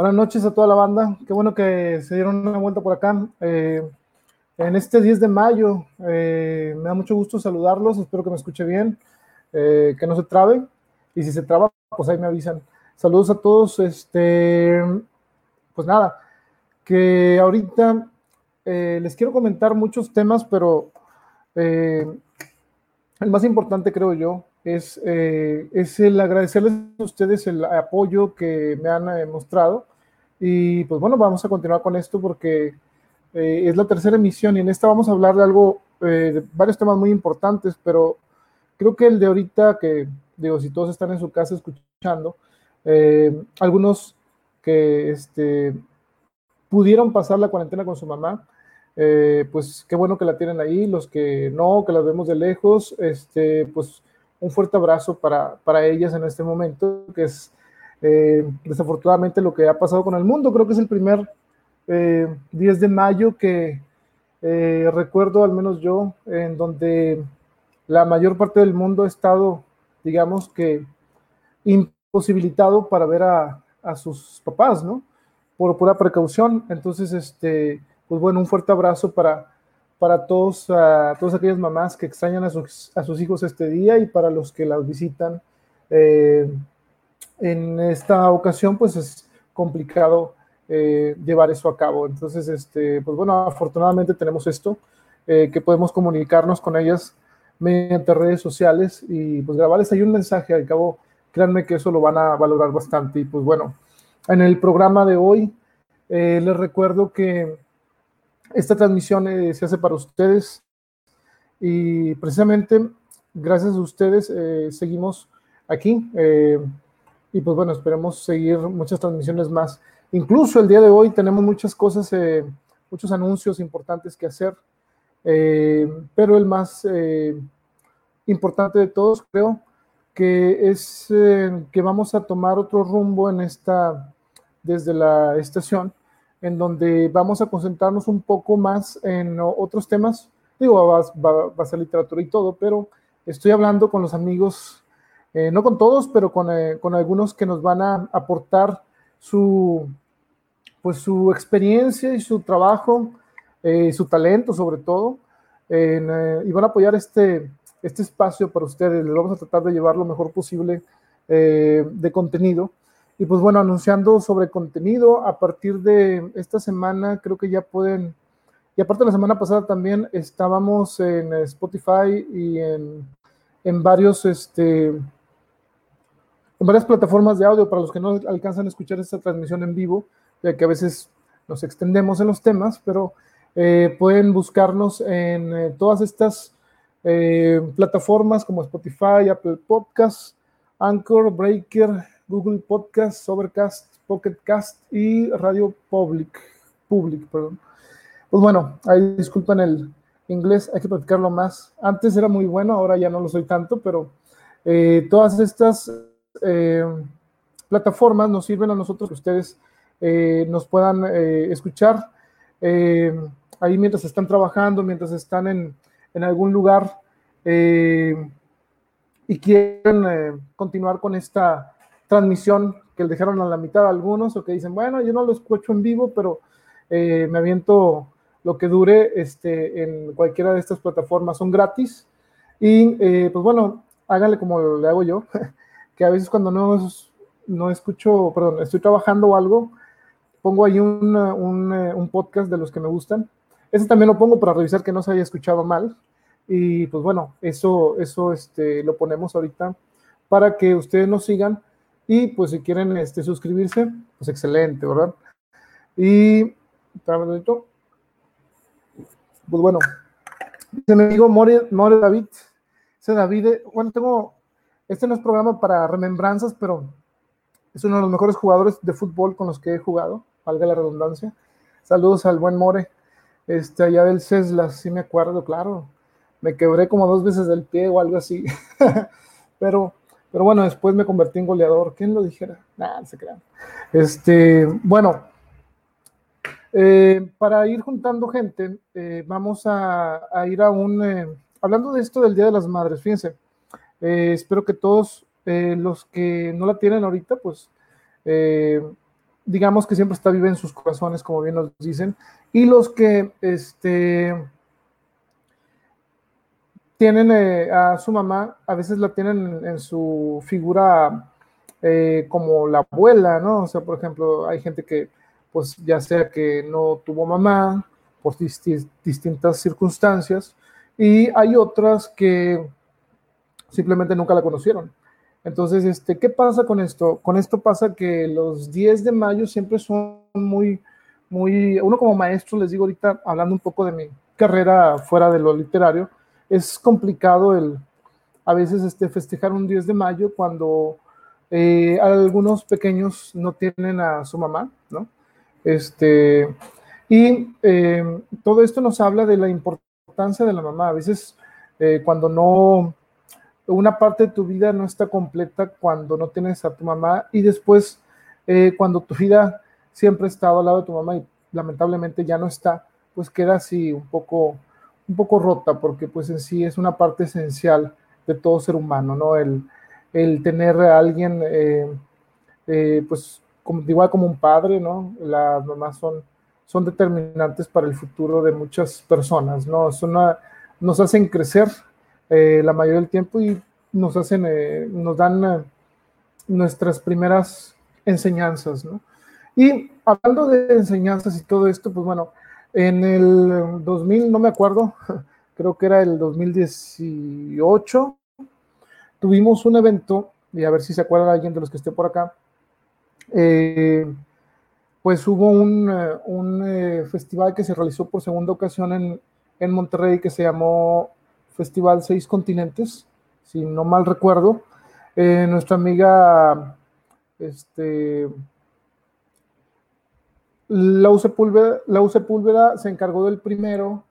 Buenas noches a toda la banda. Qué bueno que se dieron una vuelta por acá. Eh, en este 10 de mayo, eh, me da mucho gusto saludarlos. Espero que me escuche bien, eh, que no se trabe. Y si se traba, pues ahí me avisan. Saludos a todos. Este, pues nada, que ahorita les quiero comentar muchos temas, pero el más importante, creo yo, es, es el agradecerles a ustedes el apoyo que me han mostrado y pues bueno, vamos a continuar con esto porque eh, es la tercera emisión y en esta vamos a hablar de algo, eh, de varios temas muy importantes, pero creo que el de ahorita, que digo, si todos están en su casa escuchando, eh, algunos que este, pudieron pasar la cuarentena con su mamá, pues qué bueno que la tienen ahí, los que no, que las vemos de lejos, este, pues un fuerte abrazo para, para ellas en este momento, que es eh, desafortunadamente lo que ha pasado con el mundo. Creo que es el primer 10 eh, de mayo que eh, recuerdo, al menos yo, en donde la mayor parte del mundo ha estado, digamos que, imposibilitado para ver a, sus papás, ¿no? Por pura precaución. Entonces, este, pues bueno, un fuerte abrazo para, para todos, a todas aquellas mamás que extrañan a sus, a sus hijos este día y para los que las visitan. Eh, en esta ocasión pues es complicado eh, llevar eso a cabo. Entonces, este, pues bueno, afortunadamente tenemos esto, eh, que podemos comunicarnos con ellas mediante redes sociales y pues grabarles ahí un mensaje. Al cabo, créanme que eso lo van a valorar bastante. Y pues bueno, en el programa de hoy eh, les recuerdo que esta transmisión se hace para ustedes y precisamente gracias a ustedes seguimos aquí. Y pues bueno, esperemos seguir muchas transmisiones más. Incluso el día de hoy tenemos muchas cosas, eh, muchos anuncios importantes que hacer, eh, pero el más eh, importante de todos creo que es que vamos a tomar otro rumbo en esta, desde la estación, en donde vamos a concentrarnos un poco más en otros temas. Digo, va, va, va a ser literatura y todo, pero estoy hablando con los amigos eh, no con todos, pero eh, con, algunos que nos van a aportar su, pues, su experiencia y su trabajo, eh, su talento sobre todo, y van a apoyar este, este espacio para ustedes. Les vamos a tratar de llevar lo mejor posible de contenido. Y pues bueno, anunciando sobre contenido, a partir de esta semana creo que ya pueden, y aparte la semana pasada también estábamos en Spotify y en, en varios, este, en varias plataformas de audio para los que no alcanzan a escuchar esta transmisión en vivo, ya que a veces nos extendemos en los temas, pero eh, pueden buscarnos en eh, todas estas eh, plataformas como Spotify, Apple Podcasts, Anchor, Breaker, Google Podcasts, Overcast, Pocket Cast y Radio Public. Public perdón. Pues bueno, ahí disculpen el inglés, hay que practicarlo más. Antes era muy bueno, ahora ya no lo soy tanto, pero todas estas eh, plataformas nos sirven a nosotros que ustedes eh, nos puedan eh, escuchar ahí mientras están trabajando, mientras están en, en algún lugar y quieren continuar con esta transmisión que le dejaron a la mitad a algunos o que dicen, bueno, yo no lo escucho en vivo, pero me aviento lo que dure este, en cualquiera de estas plataformas, son gratis. Y pues bueno, háganle como le hago yo. que a veces cuando no, no escucho, perdón, estoy trabajando o algo, pongo ahí un, eh, un, podcast de los que me gustan. Ese también lo pongo para revisar que no se haya escuchado mal. Y pues bueno, eso, eso este, lo ponemos ahorita para que ustedes nos sigan. Y pues si quieren este, suscribirse, pues excelente, ¿verdad? Y, pues bueno, mi amigo More, More David, ese David, bueno, tengo este no es programa para remembranzas, pero es uno de los mejores jugadores de fútbol con los que he jugado, valga la redundancia. Saludos al buen More, este, allá del Ceslas, sí me acuerdo, claro. Me quebré como dos veces del pie o algo así. pero, pero bueno, después me convertí en goleador. ¿Quién lo dijera? Nada, se crean. Este, bueno, eh, para ir juntando gente, eh, vamos a, ir a un. Eh, hablando de esto del Día de las Madres, fíjense. Eh, espero que todos eh, los que no la tienen ahorita, pues eh, digamos que siempre está viva en sus corazones, como bien nos dicen, y los que este, tienen a su mamá, a veces la tienen en, su figura como la abuela, ¿no? O sea, por ejemplo, hay gente que, pues ya sea que no tuvo mamá por distintas circunstancias, y hay otras que simplemente nunca la conocieron. Entonces, este, ¿qué pasa con esto? Con esto pasa que los 10 de mayo siempre son muy, muy, uno como maestro, les digo ahorita, hablando un poco de mi carrera fuera de lo literario, es complicado el a veces este, festejar un 10 de mayo cuando eh, algunos pequeños no tienen a su mamá, ¿no? Este, y eh, todo esto nos habla de la importancia de la mamá. A veces eh, cuando no, una parte de tu vida no está completa cuando no tienes a tu mamá y después cuando tu vida siempre ha estado al lado de tu mamá y lamentablemente ya no está, pues queda así un poco un poco rota porque pues en sí es una parte esencial de todo ser humano, ¿no? El, el tener a alguien, eh, eh, pues como, igual como un padre, ¿no? Las mamás son, son determinantes para el futuro de muchas personas, ¿no? Son nos hacen crecer eh, la mayoría del tiempo y nos hacen, nos dan nuestras primeras enseñanzas, ¿no? Y hablando de enseñanzas y todo esto, pues bueno, en el 2000, no me acuerdo, creo que era el 2018, tuvimos un evento, y a ver si se acuerda alguien de los que esté por acá, eh, pues hubo un, eh, festival que se realizó por segunda ocasión en, en, Monterrey que se llamó Festival Seis Continentes, si no mal recuerdo. Eh, nuestra amiga este, Lau Sepúlveda, se encargó del primero,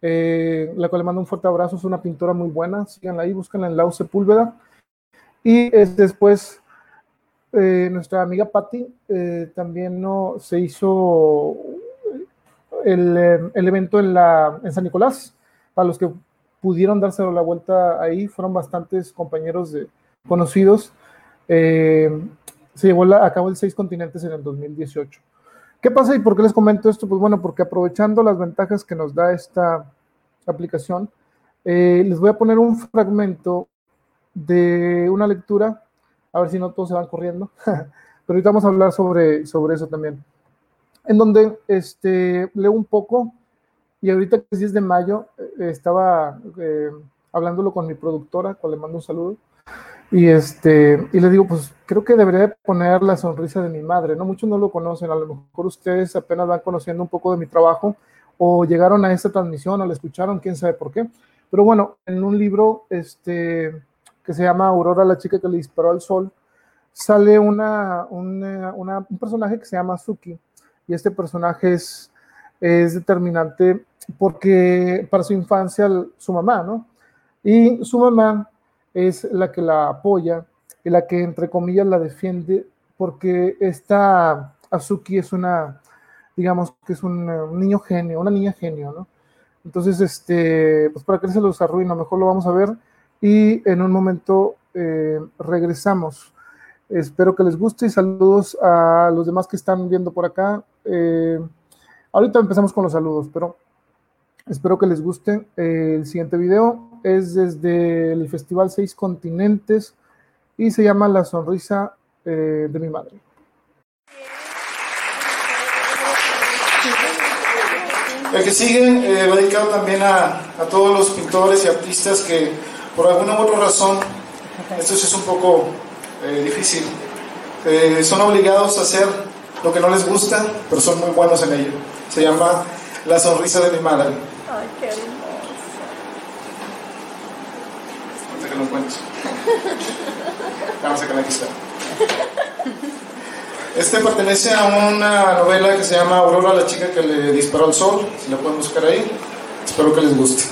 eh, la cual le mando un fuerte abrazo, es una pintora muy buena, síganla ahí, búsquenla en Lau Sepúlveda. Y después, eh, nuestra amiga Patti también no, se hizo el, evento en, la, en San Nicolás, para los que pudieron darse la vuelta ahí, fueron bastantes compañeros de, conocidos. se llevó a cabo el Seis Continentes en el 2018. ¿Qué pasa y por qué les comento esto? Pues bueno, porque aprovechando las ventajas que nos da esta aplicación, eh, les voy a poner un fragmento de una lectura, a ver si no todos se van corriendo, pero ahorita vamos a hablar sobre, sobre eso también, en donde este, leo un poco y ahorita que es 10 de mayo eh, estaba eh, hablándolo con mi productora, cual le mando un saludo, y, este, y le digo, pues creo que debería poner la sonrisa de mi madre, ¿no? Muchos no lo conocen, a lo mejor ustedes apenas van conociendo un poco de mi trabajo o llegaron a esta transmisión o la escucharon, quién sabe por qué. Pero bueno, en un libro este, que se llama Aurora, la chica que le disparó al sol, sale una, una, un personaje que se llama Suki. Y este personaje es, es determinante porque para su infancia su mamá, ¿no? Y su mamá es la que la apoya y la que, entre comillas, la defiende, porque esta Azuki es una, digamos que es un, niño genio, una niña genio, ¿no? Entonces, este, pues para que se los arruina, mejor lo vamos a ver y en un momento eh, regresamos. Espero que les guste y saludos a los demás que están viendo por acá. Eh, ahorita empezamos con los saludos, pero espero que les guste el siguiente video es desde el Festival Seis Continentes y se llama La Sonrisa eh, de mi Madre. El que sigue eh, va dedicado también a, todos los pintores y artistas que por alguna u otra razón, esto es un poco eh, difícil, son obligados a hacer lo que no les gusta, pero son muy buenos en ello. Se llama La Sonrisa de mi Madre. Ay, qué que lo cuento. Vamos a aquí está. Este pertenece a una novela que se llama Aurora, la chica que le disparó al sol. Si la pueden buscar ahí. Espero que les guste.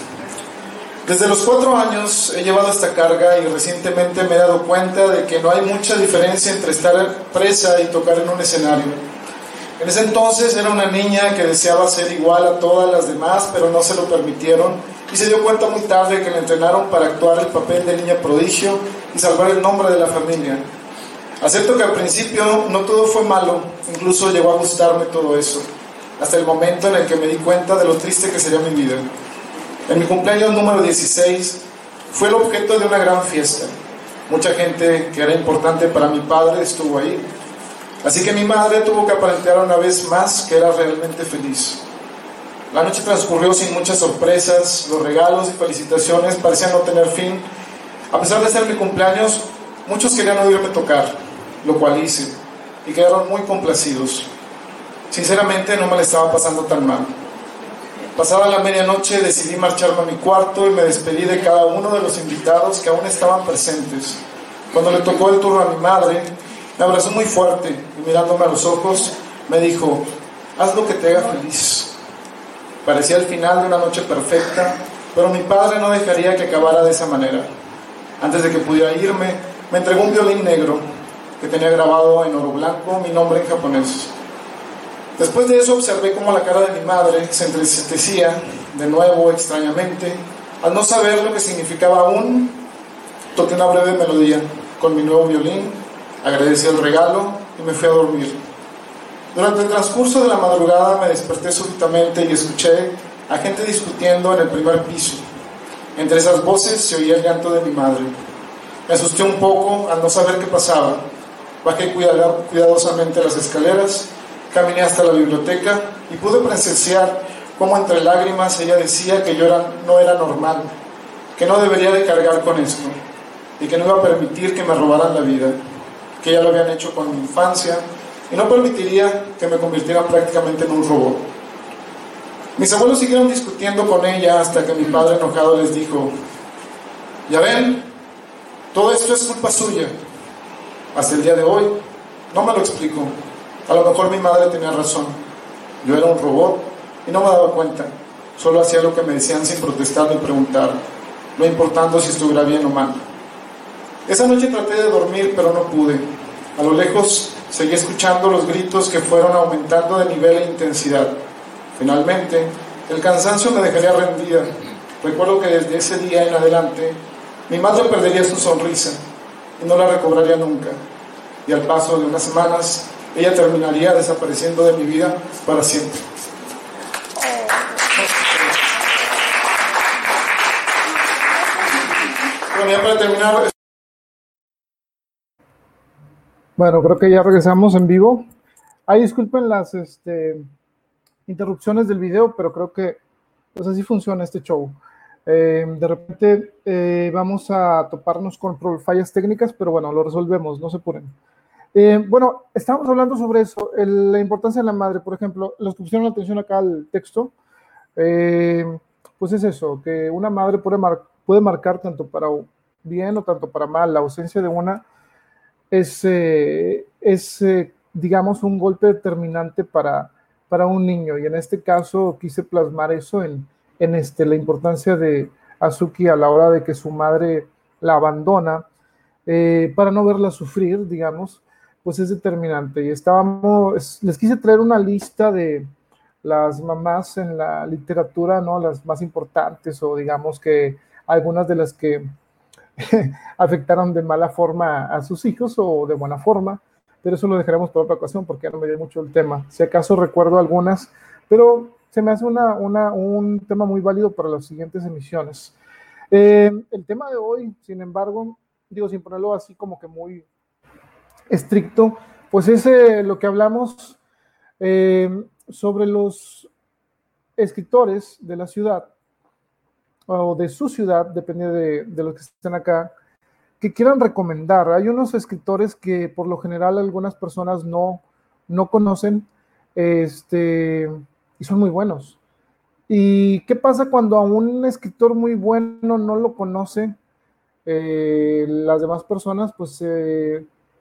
Desde los cuatro años he llevado esta carga y recientemente me he dado cuenta de que no hay mucha diferencia entre estar presa y tocar en un escenario. En ese entonces era una niña que deseaba ser igual a todas las demás, pero no se lo permitieron y se dio cuenta muy tarde que le entrenaron para actuar el papel de niña prodigio y salvar el nombre de la familia. Acepto que al principio no todo fue malo, incluso llegó a gustarme todo eso, hasta el momento en el que me di cuenta de lo triste que sería mi vida. En mi cumpleaños número 16 fue el objeto de una gran fiesta. Mucha gente que era importante para mi padre estuvo ahí. Así que mi madre tuvo que aparentar una vez más que era realmente feliz. La noche transcurrió sin muchas sorpresas, los regalos y felicitaciones parecían no tener fin. A pesar de ser mi cumpleaños, muchos querían oírme tocar, lo cual hice, y quedaron muy complacidos. Sinceramente no me le estaba pasando tan mal. Pasada la medianoche decidí marcharme a mi cuarto y me despedí de cada uno de los invitados que aún estaban presentes. Cuando le tocó el turno a mi madre, me abrazó muy fuerte y mirándome a los ojos me dijo, haz lo que te haga feliz. Parecía el final de una noche perfecta, pero mi padre no dejaría que acabara de esa manera. Antes de que pudiera irme, me entregó un violín negro que tenía grabado en oro blanco mi nombre en japonés. Después de eso observé cómo la cara de mi madre se entristecía de nuevo extrañamente. Al no saber lo que significaba aún, toqué una breve melodía con mi nuevo violín, agradecí el regalo y me fui a dormir. Durante el transcurso de la madrugada me desperté súbitamente y escuché a gente discutiendo en el primer piso. Entre esas voces se oía el llanto de mi madre. Me asusté un poco al no saber qué pasaba. Bajé cuidadosamente las escaleras Caminé hasta la biblioteca y pude presenciar cómo entre lágrimas ella decía que yo no era normal, que no debería de cargar con esto y que no iba a permitir que me robaran la vida, que ya lo habían hecho con mi infancia y no permitiría que me convirtiera prácticamente en un robot. Mis abuelos siguieron discutiendo con ella hasta que mi padre enojado les dijo, ya ven, todo esto es culpa suya. Hasta el día de hoy no me lo explico. A lo mejor mi madre tenía razón. Yo era un robot y no me daba cuenta. Solo hacía lo que me decían sin protestar ni preguntar, no importando si estuviera bien o mal. Esa noche traté de dormir, pero no pude. A lo lejos seguí escuchando los gritos que fueron aumentando de nivel e intensidad. Finalmente, el cansancio me dejaría rendida. Recuerdo que desde ese día en adelante, mi madre perdería su sonrisa y no la recobraría nunca. Y al paso de unas semanas, ella terminaría desapareciendo de mi vida para siempre. Bueno, ya para terminar. Bueno, creo que ya regresamos en vivo. Ahí disculpen las este, interrupciones del video, pero creo que pues así funciona este show. Eh, de repente eh, vamos a toparnos con fallas técnicas, pero bueno, lo resolvemos, no se apuren. Eh, bueno, estamos hablando sobre eso, la importancia de la madre, por ejemplo, los que pusieron atención acá al texto, eh, pues es eso, que una madre puede, puede marcar tanto para bien o tanto para mal, la ausencia de una es, eh, es digamos, un golpe determinante para, para un niño, y en este caso quise plasmar eso en, en este, la importancia de Azuki a la hora de que su madre la abandona, para no verla sufrir, digamos, pues es determinante. Y estábamos, les quise traer una lista de las mamás en la literatura, ¿no? Las más importantes o digamos que algunas de las que afectaron de mala forma a sus hijos o de buena forma, pero eso lo dejaremos para otra ocasión porque ya no me dio mucho el tema. Si acaso recuerdo algunas, pero se me hace una, un tema muy válido para las siguientes emisiones. Eh, el tema de hoy, sin embargo, digo, sin ponerlo así como que muy estricto, pues es eh, lo que hablamos eh, sobre los escritores de la ciudad o de su ciudad, depende de, de, los que estén acá, que quieran recomendar. Hay unos escritores que por lo general algunas personas no, no conocen este, y son muy buenos. ¿Y qué pasa cuando a un escritor muy bueno no lo conoce? Eh, las demás personas pues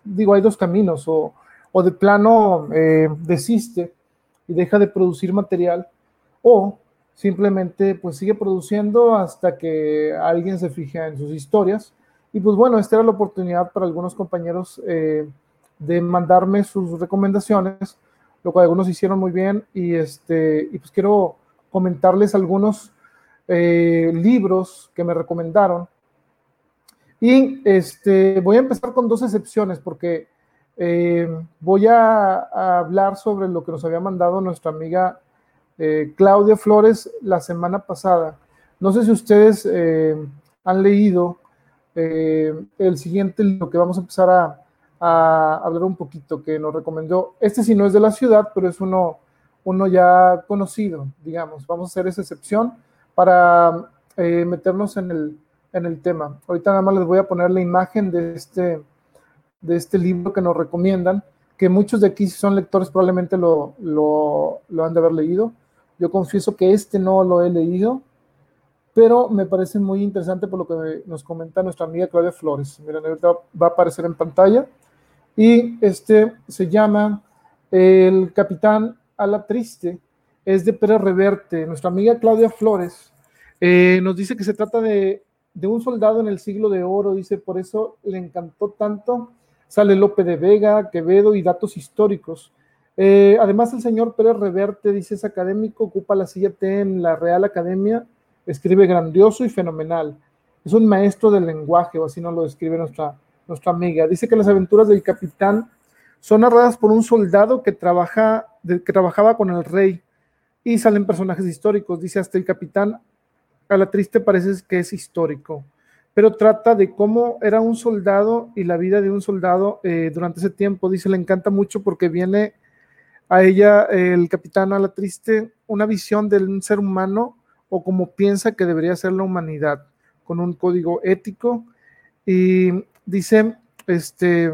digo, hay dos caminos, o, de plano eh, desiste y deja de producir material, o simplemente pues sigue produciendo hasta que alguien se fija en sus historias. Y pues bueno, esta era la oportunidad para algunos compañeros eh, de mandarme sus recomendaciones, lo cual algunos hicieron muy bien y, este, y pues quiero comentarles algunos eh, libros que me recomendaron y este, voy a empezar con dos excepciones, porque eh, voy a, hablar sobre lo que nos había mandado nuestra amiga eh, Claudia Flores la semana pasada. No sé si ustedes eh, han leído el siguiente, lo que vamos a empezar a, hablar un poquito, que nos recomendó. Este sí no es de la ciudad, pero es uno, uno ya conocido, digamos. Vamos a hacer esa excepción para meternos en el, en el tema. Ahorita nada más les voy a poner la imagen de este de este libro que nos recomiendan, que muchos de aquí, si son lectores, probablemente lo, lo, han de haber leído. Yo confieso que este no lo he leído, pero me parece muy interesante por lo que nos comenta nuestra amiga Claudia Flores. Miren, ahorita va a aparecer en pantalla. Y este se llama El Capitán a la Triste, es de Pérez Reverte. Nuestra amiga Claudia Flores eh, nos dice que se trata de, de un soldado en el siglo de oro, dice, por eso le encantó tanto sale Lope de Vega, Quevedo y datos históricos. Eh, además, el señor Pérez Reverte, dice, es académico, ocupa la silla T en la Real Academia, escribe grandioso y fenomenal. Es un maestro del lenguaje, o así nos lo describe nuestra, nuestra amiga. Dice que las aventuras del capitán son narradas por un soldado que, trabaja, que trabajaba con el rey y salen personajes históricos. Dice, hasta el capitán a la triste parece que es histórico pero trata de cómo era un soldado y la vida de un soldado eh, durante ese tiempo. Dice, le encanta mucho porque viene a ella, el capitán a la triste, una visión de un ser humano o como piensa que debería ser la humanidad, con un código ético. Y dice, este,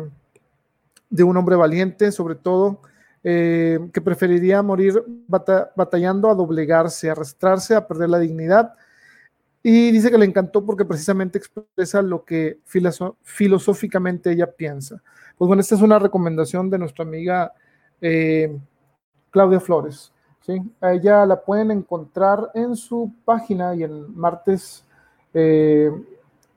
de un hombre valiente, sobre todo, eh, que preferiría morir batallando a doblegarse, a arrastrarse, a perder la dignidad y dice que le encantó porque precisamente expresa lo que filosóficamente ella piensa. Pues bueno, esta es una recomendación de nuestra amiga eh, Claudia Flores. ¿sí? A ella la pueden encontrar en su página y en martes eh,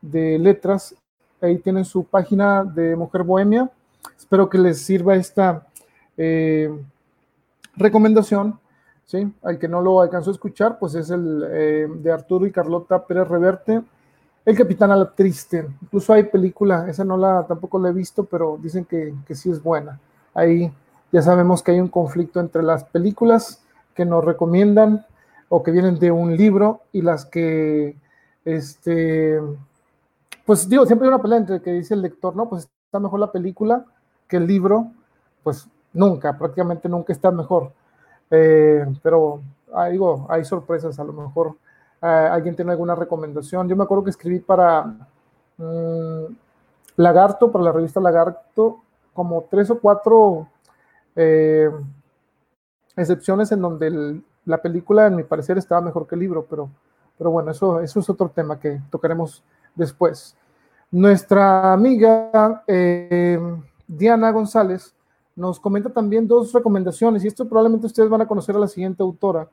de letras. Ahí tienen su página de Mujer Bohemia. Espero que les sirva esta eh, recomendación ¿sí? Al que no lo alcanzó a escuchar, pues es el eh, de Arturo y Carlota Pérez Reverte, El Capitán a la Triste. Incluso hay película, esa no la tampoco la he visto, pero dicen que, que sí es buena. Ahí ya sabemos que hay un conflicto entre las películas que nos recomiendan o que vienen de un libro y las que, este, pues digo, siempre hay una pelea entre que dice el lector, no, pues está mejor la película que el libro, pues nunca, prácticamente nunca está mejor. Eh, pero ah, digo, hay sorpresas, a lo mejor ah, alguien tiene alguna recomendación. Yo me acuerdo que escribí para mm, Lagarto, para la revista Lagarto, como tres o cuatro eh, excepciones en donde la película, en mi parecer, estaba mejor que el libro, pero, pero bueno, eso, es otro tema que tocaremos después. Nuestra amiga eh, Diana González nos comenta también dos recomendaciones, y esto probablemente ustedes van a conocer a la siguiente autora.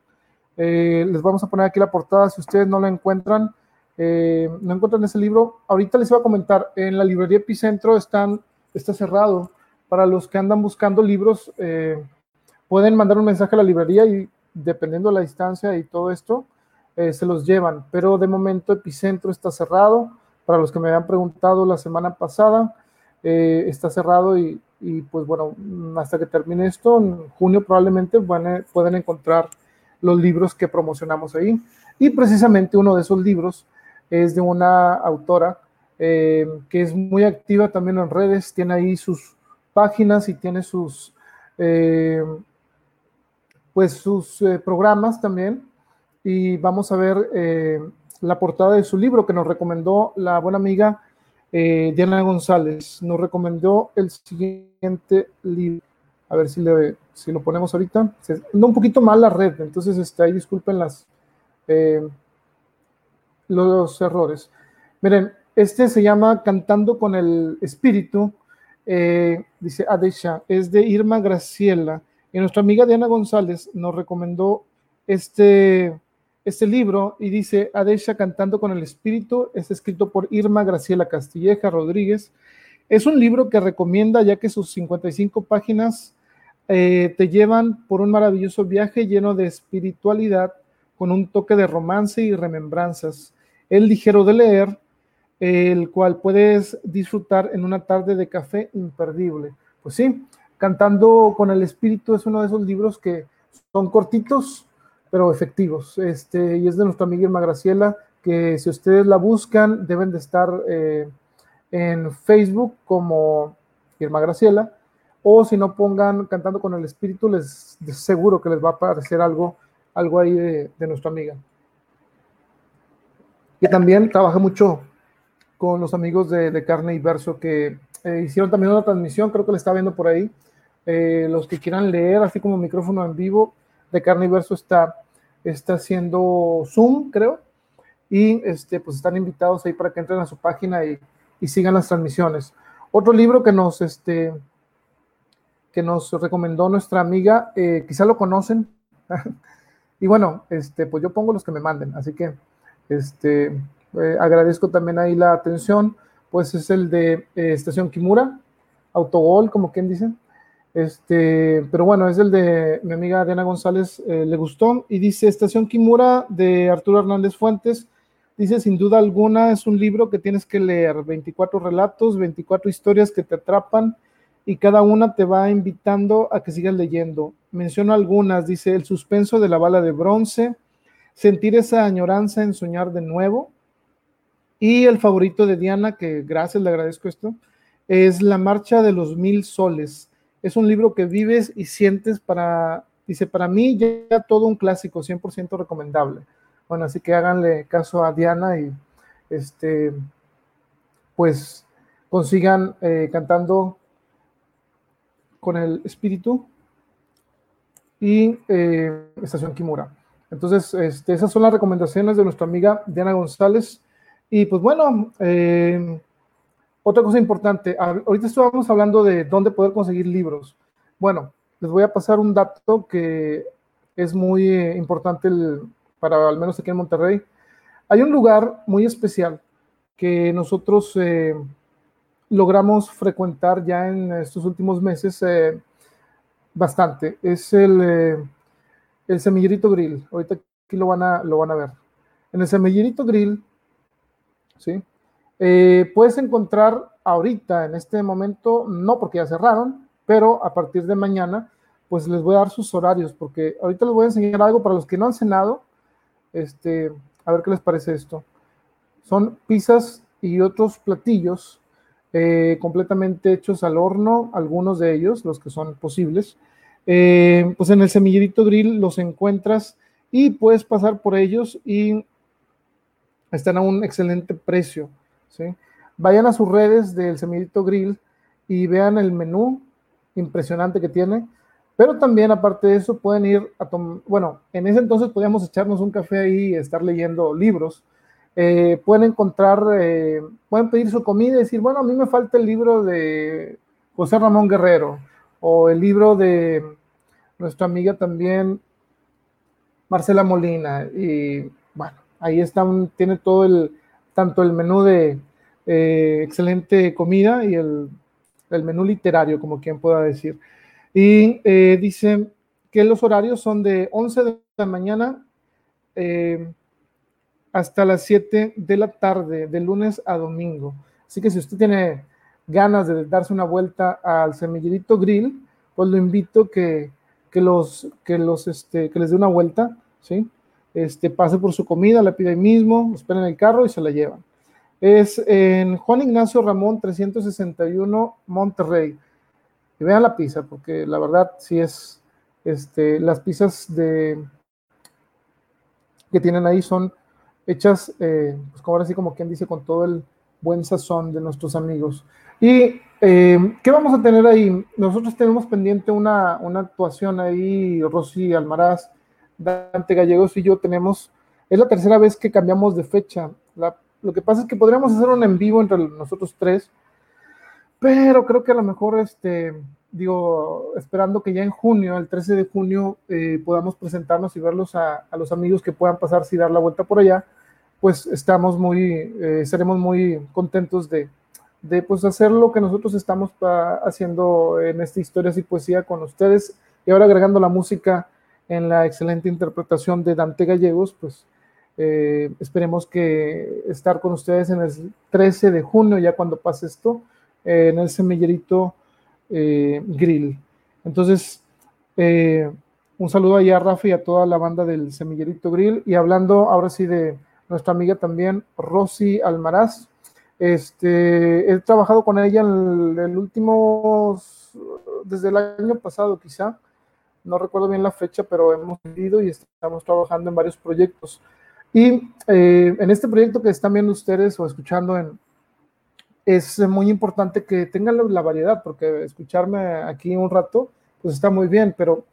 Eh, les vamos a poner aquí la portada, si ustedes no la encuentran, no encuentran ese libro. Ahorita les iba a comentar, en la librería Epicentro está cerrado. Para los que andan buscando libros, eh, pueden mandar un mensaje a la librería y dependiendo de la distancia y todo esto, se los llevan. Pero de momento Epicentro está cerrado. Para los que me habían preguntado la semana pasada, está cerrado y pues bueno, hasta que termine esto, en junio probablemente pueden encontrar los libros que promocionamos ahí. Y precisamente uno de esos libros es de una autora eh, que es muy activa también en redes, tiene ahí sus páginas y tiene sus, eh, pues sus eh, programas también. Y vamos a ver la portada de su libro que nos recomendó la buena amiga eh, Diana González nos recomendó el siguiente libro. A ver si, le, si lo ponemos ahorita. No, un poquito mal la red, entonces está ahí disculpen eh, los errores. Miren, este se llama Cantando con el Espíritu, eh, dice Adesha, es de Irma Graciela. Y nuestra amiga Diana González nos recomendó este este libro y dice Adesha cantando con el espíritu, es escrito por Irma Graciela Castilleja Rodríguez. Es un libro que recomienda ya que sus 55 páginas eh, te llevan por un maravilloso viaje lleno de espiritualidad con un toque de romance y remembranzas. Es ligero de leer, el cual puedes disfrutar en una tarde de café imperdible. pues sí, Cantando con el Espíritu es uno de esos libros que son cortitos, pero efectivos. Este, y es de nuestra amiga Irma Graciela, que si ustedes la buscan, deben de estar eh, en Facebook como Irma Graciela, o si no pongan Cantando con el Espíritu, les, seguro que les va a aparecer algo, algo ahí de, nuestra amiga. Que también trabaja mucho con los amigos de, Carne y Verso que eh, hicieron también una transmisión, creo que le está viendo por ahí, eh, los que quieran leer, así como micrófono en vivo, de Carne y Verso está, está haciendo Zoom, creo, y este, pues están invitados ahí para que entren a su página y, sigan las transmisiones. Otro libro que nos, este, que nos recomendó nuestra amiga, eh, quizá lo conocen, y bueno, este, pues yo pongo los que me manden, así que este, eh, agradezco también ahí la atención, pues es el de Estación Kimura, Autogol, como quien dice, este, pero bueno, es el de mi amiga Diana González, eh, le gustó y dice Estación Kimura de Arturo Hernández Fuentes. Dice, sin duda alguna, es un libro que tienes que leer, 24 relatos, 24 historias que te atrapan y cada una te va invitando a que sigas leyendo. Menciono algunas, dice, el suspenso de la bala de bronce, sentir esa añoranza en soñar de nuevo. Y el favorito de Diana, que gracias, le agradezco esto, es La marcha de los mil soles es un libro que vives y sientes para, dice, para mí ya todo un clásico, 100% recomendable. Bueno, así que háganle caso a Diana y este, pues consigan eh, cantando con el espíritu y eh, Estación Kimura. Entonces, este, esas son las recomendaciones de nuestra amiga Diana González. Y pues bueno, eh, otra cosa importante, ahorita estábamos hablando de dónde poder conseguir libros. Bueno, les voy a pasar un dato que es muy eh, importante para al menos aquí en Monterrey. Hay un lugar muy especial que nosotros eh, logramos frecuentar ya en estos últimos meses eh, bastante. Es el, el Semillerito Grill. Ahorita aquí lo van, a, lo van a ver. En el Semillerito Grill, ¿sí? Eh, puedes encontrar ahorita, en este momento, no porque ya cerraron, pero a partir de mañana, pues les voy a dar sus horarios, porque ahorita les voy a enseñar algo para los que no han cenado. Este, a ver qué les parece esto. Son pizzas y otros platillos eh, completamente hechos al horno, algunos de ellos, los que son posibles. Eh, pues en el semillerito grill los encuentras y puedes pasar por ellos y están a un excelente precio. Vayan a sus redes del Semillito Grill y vean el menú impresionante que tiene. Pero también, aparte de eso, pueden ir a tomar, bueno, en ese entonces podíamos echarnos un café ahí y estar leyendo libros. Eh, pueden encontrar, eh, pueden pedir su comida y decir, bueno, a mí me falta el libro de José Ramón Guerrero o el libro de nuestra amiga también, Marcela Molina. Y bueno, ahí está, tiene todo el, tanto el menú de eh, excelente comida y el, menú literario, como quien pueda decir. Y eh, dice que los horarios son de 11 de la mañana eh, hasta las 7 de la tarde, de lunes a domingo. Así que si usted tiene ganas de darse una vuelta al semillerito grill, pues lo invito que, que los, que los, este, que les dé una vuelta, ¿sí? Este, pase por su comida, la pide ahí mismo, espera en el carro y se la llevan. Es en Juan Ignacio Ramón 361 Monterrey. Y vean la pizza, porque la verdad sí es, este, las pizzas de, que tienen ahí son hechas, eh, pues como ahora sí como quien dice, con todo el buen sazón de nuestros amigos. ¿Y eh, qué vamos a tener ahí? Nosotros tenemos pendiente una, una actuación ahí, Rosy Almaraz, Dante Gallegos y yo tenemos, es la tercera vez que cambiamos de fecha. lo que pasa es que podríamos hacer un en vivo entre nosotros tres, pero creo que a lo mejor, este, digo, esperando que ya en junio, el 13 de junio, eh, podamos presentarnos y verlos a, los amigos que puedan pasarse y dar la vuelta por allá, pues estamos muy, eh, estaremos muy contentos de, de pues hacer lo que nosotros estamos haciendo en esta historia y poesía con ustedes y ahora agregando la música en la excelente interpretación de Dante Gallegos, pues eh, esperemos que estar con ustedes en el 13 de junio, ya cuando pase esto, eh, en el semillerito Grill. Entonces, un saludo ahí a Rafa y a toda la banda del Semillerito Grill. Y hablando ahora sí de nuestra amiga también, Rosy Almaraz. Este, he trabajado con ella en el, último, desde el año pasado quizá, no recuerdo bien la fecha, pero hemos ido y estamos trabajando en varios proyectos. Y eh, en este proyecto que están viendo ustedes o escuchando, en, es muy importante que tengan la variedad, porque escucharme aquí un rato, pues está muy bien, pero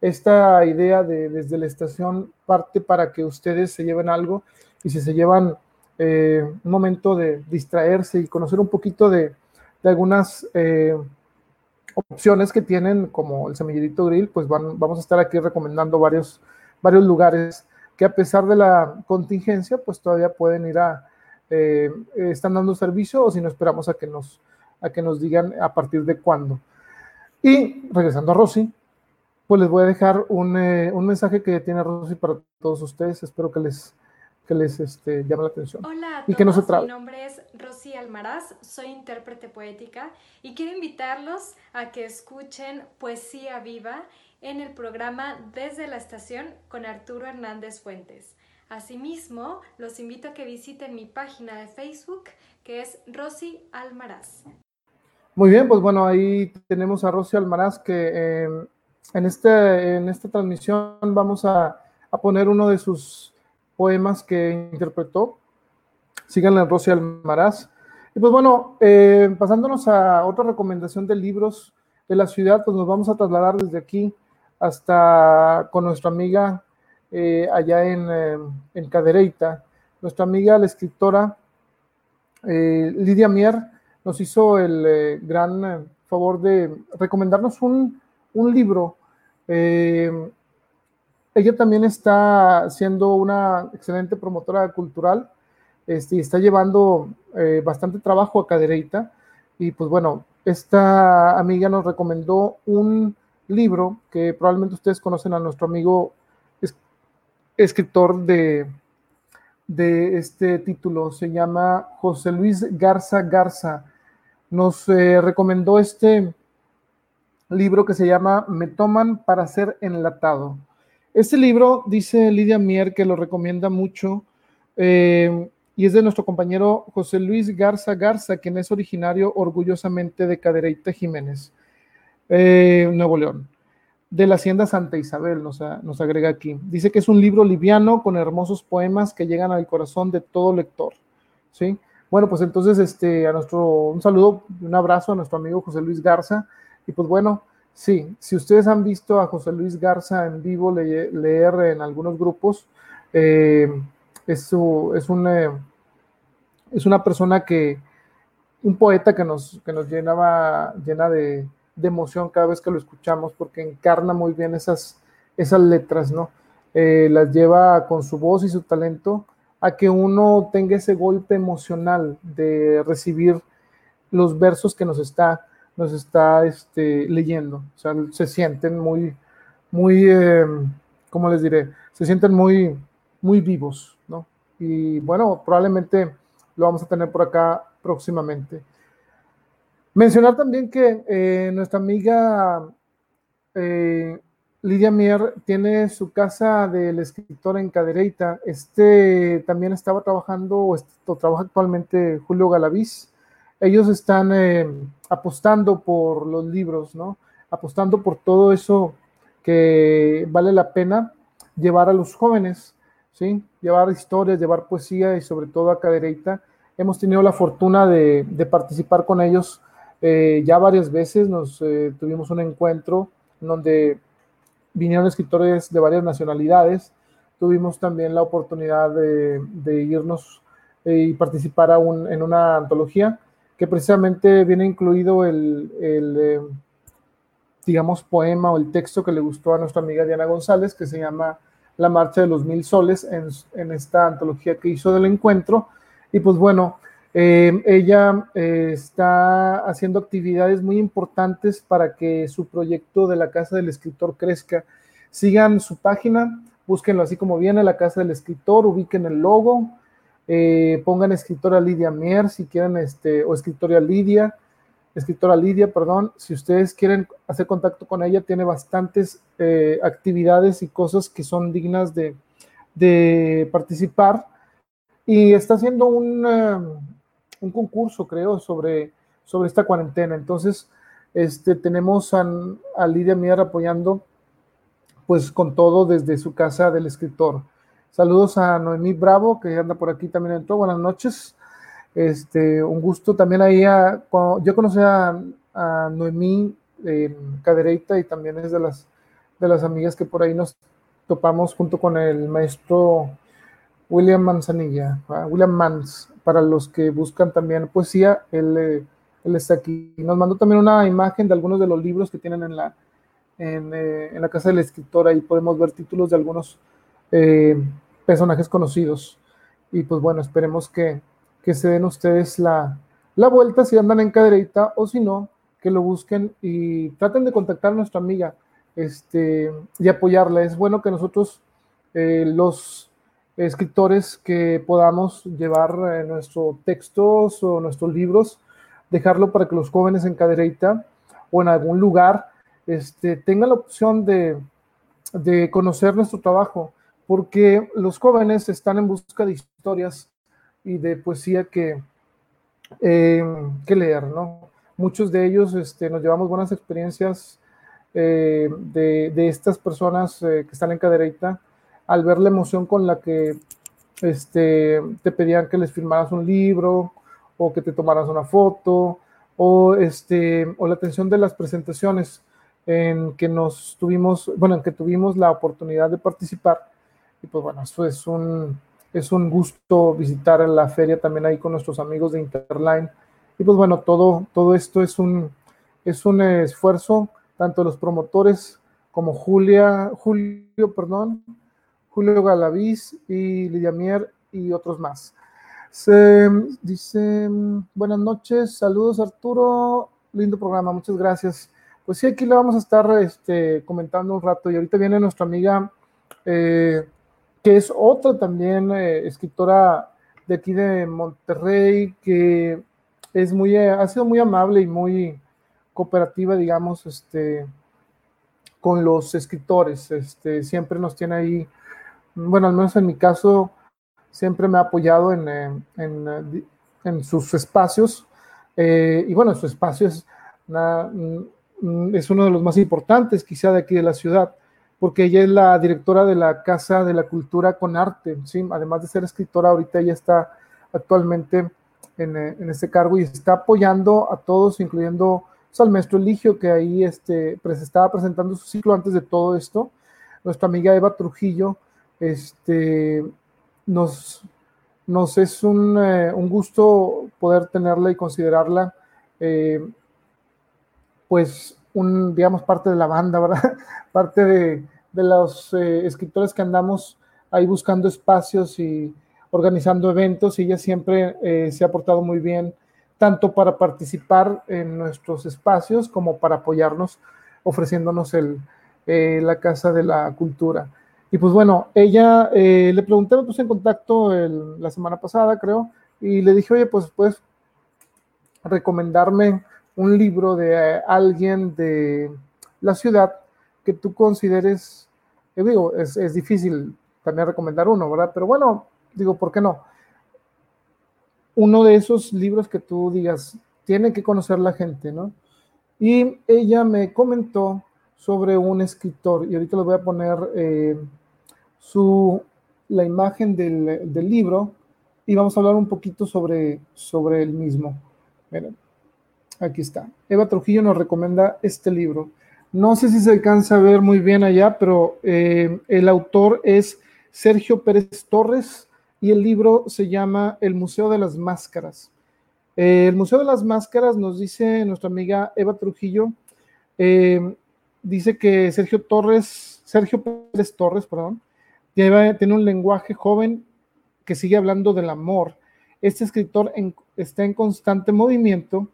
esta idea de desde la estación parte para que ustedes se lleven algo y si se llevan eh, un momento de distraerse y conocer un poquito de, algunas eh, opciones que tienen, como el semillerito grill, pues van, vamos a estar aquí recomendando varios, varios lugares que a pesar de la contingencia, pues todavía pueden ir a, eh, están dando servicio o si no esperamos a que nos, a que nos digan a partir de cuándo. Y regresando a Rosy, pues les voy a dejar un, un mensaje que tiene Rosy para todos ustedes. Espero que les, que les este, llame la atención. Hola a todos, y que no se mi nombre es Rosy Almaraz, soy intérprete poética y quiero invitarlos a que escuchen Poesía Viva en el programa Desde la Estación con Arturo Hernández Fuentes. Asimismo, los invito a que visiten mi página de Facebook que es Rosy Almaraz. Muy bien, pues bueno, ahí tenemos a Rosy Almaraz que em, en, este, en esta transmisión vamos a, a poner uno de sus poemas que interpretó. Síganle en Rosy Almaraz. Y pues bueno, eh, pasándonos a otra recomendación de libros de la ciudad, pues nos vamos a trasladar desde aquí hasta con nuestra amiga eh, allá en, eh, en. Nuestra amiga, la escritora Lidia Mier, nos hizo el gran favor de recomendarnos un, un libro ella también está siendo una excelente promotora cultural este, y está llevando eh, bastante trabajo a Cadereyta. Y pues bueno, esta amiga nos recomendó un libro que probablemente ustedes conocen a nuestro amigo escritor de, de este título. Se llama José Luis Garza Garza. Nos eh, recomendó este libro que se llama Me toman para ser enlatado. Este libro, dice Lidia Mier, que lo recomienda mucho, eh, y es de nuestro compañero José Luis Garza Garza, quien es originario orgullosamente de Cadereyta Jiménez, eh, Nuevo León, de la Hacienda Santa Isabel, nos, nos agrega aquí. Dice que es un libro liviano con hermosos poemas que llegan al corazón de todo lector. ¿sí? Bueno, pues entonces este, a nuestro, un saludo, un abrazo a nuestro amigo José Luis Garza, y pues bueno, Sí, si ustedes han visto a José Luis Garza en vivo leer en algunos grupos, eh, es, una, eh, es una persona que, un poeta que nos, que nos llenaba, llena de, emoción cada vez que lo escuchamos, porque encarna muy bien esas, esas letras, ¿no? Eh, las lleva con su voz y su talento a que uno tenga ese golpe emocional de recibir los versos que nos está nos está este, leyendo. O sea, se sienten muy, muy, eh, ¿cómo les diré? Se sienten muy, muy vivos, ¿no? Y bueno, probablemente lo vamos a tener por acá próximamente. Mencionar también que eh, nuestra amiga eh, Lidia Mier tiene su casa del escritor en Cadereyta. Este también estaba trabajando o, trabaja actualmente Julio Galaviz ellos están apostando por los libros, ¿no? Apostando por todo eso que vale la pena llevar a los jóvenes, ¿sí? Llevar historias, llevar poesía y sobre todo a Cadereyta. Hemos tenido la fortuna de, participar con ellos eh, ya varias veces. Nos eh, tuvimos un encuentro donde vinieron escritores de varias nacionalidades. Tuvimos también la oportunidad de, irnos y participar en una antología que precisamente viene incluido el, eh, digamos, poema o el texto que le gustó a nuestra amiga Diana González, que se llama La Marcha de los Mil Soles, en, esta antología que hizo del encuentro. Y pues bueno, eh, ella eh, está haciendo actividades muy importantes para que su proyecto de la Casa del Escritor crezca. Sigan su página, búsquenlo así como viene, la Casa del Escritor, ubiquen el logo, eh, pongan escritora Lidia Mier si quieren, este, o escritora Lidia, escritora Lidia, perdón, si ustedes quieren hacer contacto con ella, tiene bastantes eh, actividades y cosas que son dignas de, participar. Y está haciendo un, un concurso, creo, sobre, sobre esta cuarentena. Entonces, este, tenemos a, a Lidia Mier apoyando pues con todo desde su casa del escritor. Saludos a Noemí Bravo, que anda por aquí también entró. Buenas noches. Este, un gusto también ahí. yo conocí a, Noemí en Cadereita y también es de las, de las amigas que por ahí nos topamos junto con el maestro William Manzanilla, William Mans, para los que buscan también poesía, él, eh, él, está aquí. Nos mandó también una imagen de algunos de los libros que tienen en la, en, eh, en la casa del escritor, ahí podemos ver títulos de algunos eh, personajes conocidos. Y pues bueno, esperemos que, que se den ustedes la, la, vuelta si andan en cadereita o si no, que lo busquen y traten de contactar a nuestra amiga este, y apoyarla. Es bueno que nosotros, eh, los escritores, que podamos llevar eh, nuestros textos o nuestros libros, dejarlo para que los jóvenes en cadereita o en algún lugar este, tengan la opción de, de conocer nuestro trabajo porque los jóvenes están en busca de historias y de poesía que, eh, que leer, ¿no? Muchos de ellos este, nos llevamos buenas experiencias eh, de, de, estas personas eh, que están en cadereita al ver la emoción con la que este, te pedían que les firmaras un libro o que te tomaras una foto o, este, o la atención de las presentaciones en que nos tuvimos, bueno, en que tuvimos la oportunidad de participar y pues bueno, eso es un, es un gusto visitar la feria también ahí con nuestros amigos de Interline. Y pues bueno, todo, todo esto es un, es un esfuerzo, tanto los promotores como Julia, Julio, perdón, Julio Galaviz y Lidia Mier y otros más. Se dice, buenas noches, saludos Arturo, lindo programa, muchas gracias. Pues sí, aquí le vamos a estar este, comentando un rato y ahorita viene nuestra amiga eh, que es otra también eh, escritora de aquí de Monterrey, que es muy, eh, ha sido muy amable y muy cooperativa, digamos, este, con los escritores. Este, siempre nos tiene ahí, bueno, al menos en mi caso, siempre me ha apoyado en, eh, en, en sus espacios. y bueno, su espacio es, es uno de los más importantes quizá de aquí de la ciudad porque ella es la directora de la Casa de la Cultura con Arte, ¿sí? además de ser escritora, ahorita ella está actualmente en, eh, en este cargo y está apoyando a todos, incluyendo pues, al maestro Eligio, que ahí este, pues, estaba presentando su ciclo antes de todo esto. Nuestra amiga Eva Trujillo, este, nos, nos es un, eh, un gusto poder tenerla y considerarla, eh, pues un, digamos, parte de la banda, ¿verdad? Parte de, de los eh, escritores que andamos ahí buscando espacios y organizando eventos y ella siempre eh, se ha portado muy bien, tanto para participar en nuestros espacios como para apoyarnos, ofreciéndonos el, eh, la Casa de la Cultura. Y pues bueno, ella le pregunté, me puse en contacto la semana pasada, creo, y le dije, oye, pues puedes recomendarme un libro de alguien de la ciudad que tú consideres, yo digo, es, es difícil también recomendar uno, ¿verdad? Pero bueno, digo, ¿por qué no? Uno de esos libros que tú digas, tiene que conocer la gente, ¿no? Y ella me comentó sobre un escritor, y ahorita les voy a poner eh, su, la imagen del, del, libro y vamos a hablar un poquito sobre, sobre el mismo. Miren. Aquí está. Eva Trujillo nos recomienda este libro. No sé si se alcanza a ver muy bien allá, pero eh, el autor es Sergio Pérez Torres y el libro se llama El Museo de las Máscaras. Eh, el Museo de las Máscaras nos dice nuestra amiga Eva Trujillo, eh, dice que Sergio Torres, Sergio Pérez Torres, perdón, tiene un lenguaje joven que sigue hablando del amor. Este escritor está en constante movimiento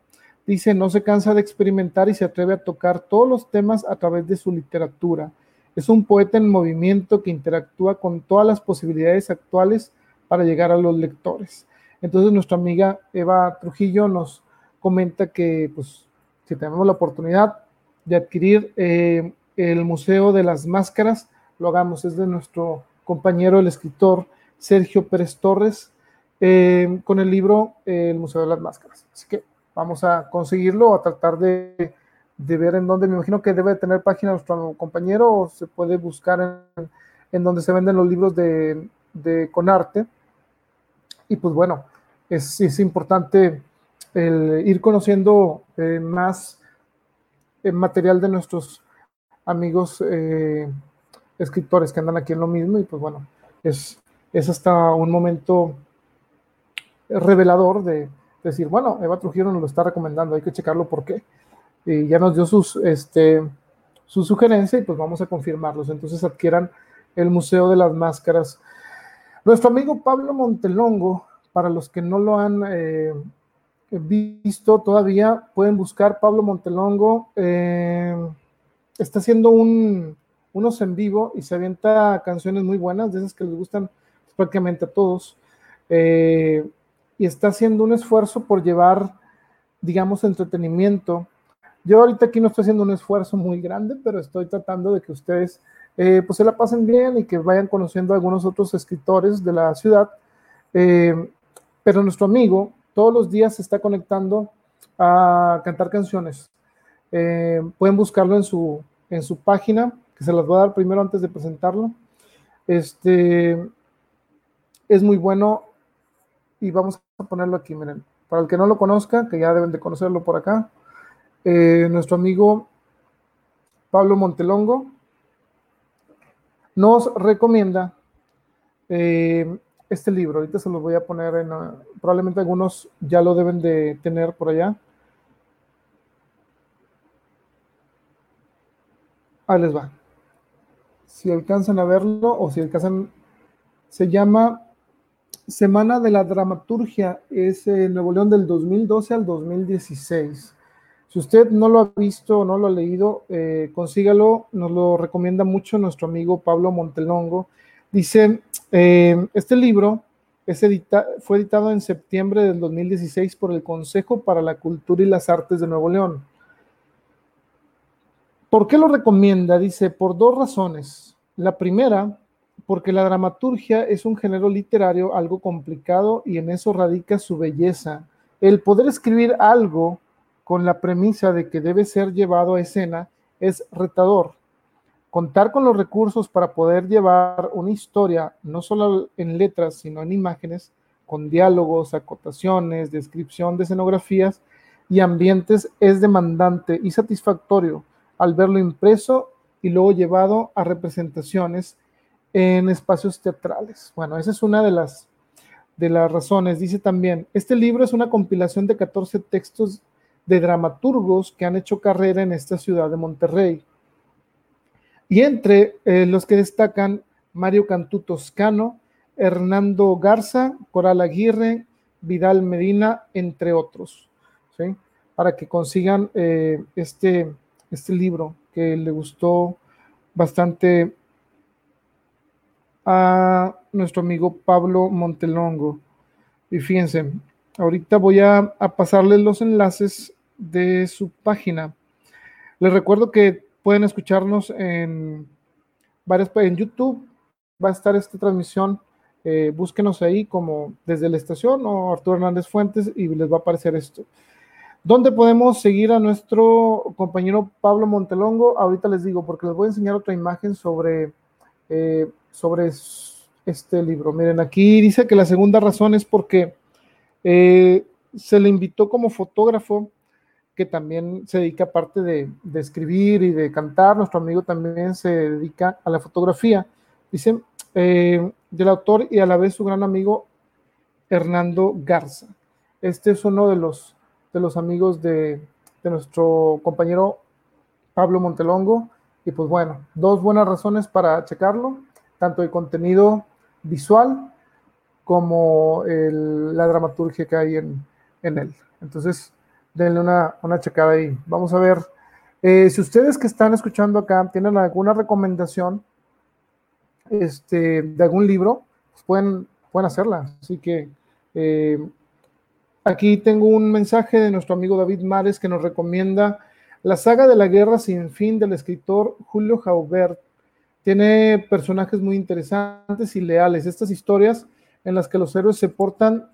Dice, no se cansa de experimentar y se atreve a tocar todos los temas a través de su literatura. Es un poeta en movimiento que interactúa con todas las posibilidades actuales para llegar a los lectores. Entonces nuestra amiga Eva Trujillo nos comenta que pues si tenemos la oportunidad de adquirir eh, el Museo de las Máscaras, lo hagamos. Es de nuestro compañero, el escritor Sergio Pérez Torres, eh, con el libro El Museo de las Máscaras. Así que vamos a conseguirlo, a tratar de, ver en dónde, me imagino que debe tener página nuestro compañero o se puede buscar en, en donde se venden los libros de, de Conarte. Y pues bueno, es, es importante el ir conociendo eh, más eh, material de nuestros amigos eh, escritores que andan aquí en lo mismo y pues bueno, es, es hasta un momento revelador de decir, bueno, Eva Trujillo nos lo está recomendando, hay que checarlo por qué. Y ya nos dio sus, este, su sugerencia y pues vamos a confirmarlos. Entonces adquieran el Museo de las Máscaras. Nuestro amigo Pablo Montelongo, para los que no lo han eh, visto todavía, pueden buscar Pablo Montelongo. Eh, está haciendo un, unos en vivo y se avienta canciones muy buenas, de esas que les gustan prácticamente a todos. Eh, y está haciendo un esfuerzo por llevar, digamos, entretenimiento. Yo ahorita aquí no estoy haciendo un esfuerzo muy grande, pero estoy tratando de que ustedes eh, pues se la pasen bien y que vayan conociendo a algunos otros escritores de la ciudad. Eh, pero nuestro amigo todos los días se está conectando a cantar canciones. Eh, pueden buscarlo en su, en su página, que se las voy a dar primero antes de presentarlo. Este es muy bueno y vamos a ponerlo aquí, miren. Para el que no lo conozca, que ya deben de conocerlo por acá, nuestro amigo Pablo Montelongo nos recomienda eh, este libro. Ahorita se los voy a poner en, uh, probablemente algunos ya lo deben de tener por allá. Ahí les va. Si alcanzan a verlo o si alcanzan, se llama Semana de la Dramaturgia, es Nuevo León del 2012 al 2016. Si usted no lo ha visto o no lo ha leído, eh, consígalo, nos lo recomienda mucho nuestro amigo Pablo Montelongo. Dice, eh, este libro fue editado en septiembre del 2016 por el Consejo para la Cultura y las Artes de Nuevo León. ¿Por qué lo recomienda? Dice, por dos razones. La primera, porque la dramaturgia es un género literario algo complicado y en eso radica su belleza. El poder escribir algo con la premisa de que debe ser llevado a escena es retador. Contar con los recursos para poder llevar una historia, no solo en letras, sino en imágenes, con diálogos, acotaciones, descripción de escenografías y ambientes, es demandante y satisfactorio al verlo impreso y luego llevado a representaciones en espacios teatrales. Bueno, esa es una de las, de las razones. Dice también, este libro es una compilación de 14 textos de dramaturgos que han hecho carrera en esta ciudad de Monterrey. Y entre eh, los que destacan Mario Cantú Toscano, Hernando Garza, Coral Aguirre, Vidal Medina, entre otros, ¿sí? para que consigan eh, este, este libro que le gustó bastante a nuestro amigo Pablo Montelongo. Y fíjense, ahorita voy a, pasarles los enlaces de su página. Les recuerdo que pueden escucharnos en varias en YouTube. Va a estar esta transmisión. Eh, búsquenos ahí como desde la estación o Arturo Hernández Fuentes y les va a aparecer esto. ¿Dónde podemos seguir a nuestro compañero Pablo Montelongo? Ahorita les digo, porque les voy a enseñar otra imagen sobre, eh, sobre este libro. Miren, aquí dice que la segunda razón es porque eh, se le invitó como fotógrafo que también se dedica aparte de, escribir y de cantar, nuestro amigo también se dedica a la fotografía. Dice, eh, del autor y a la vez su gran amigo Hernando Garza. Este es uno de los, de los amigos de, de nuestro compañero Pablo Montelongo. Y pues bueno, dos buenas razones para checarlo, tanto el contenido visual como la dramaturgia que hay en, en él. Entonces, denle una, una checada ahí. Vamos a ver. Eh, si ustedes que están escuchando acá tienen alguna recomendación este, de algún libro, pues pueden, pueden hacerla. Así que eh, aquí tengo un mensaje de nuestro amigo David Mares que nos recomienda la saga de la guerra sin fin del escritor Julio Jaubert. Tiene personajes muy interesantes y leales. Estas historias en las que los héroes se portan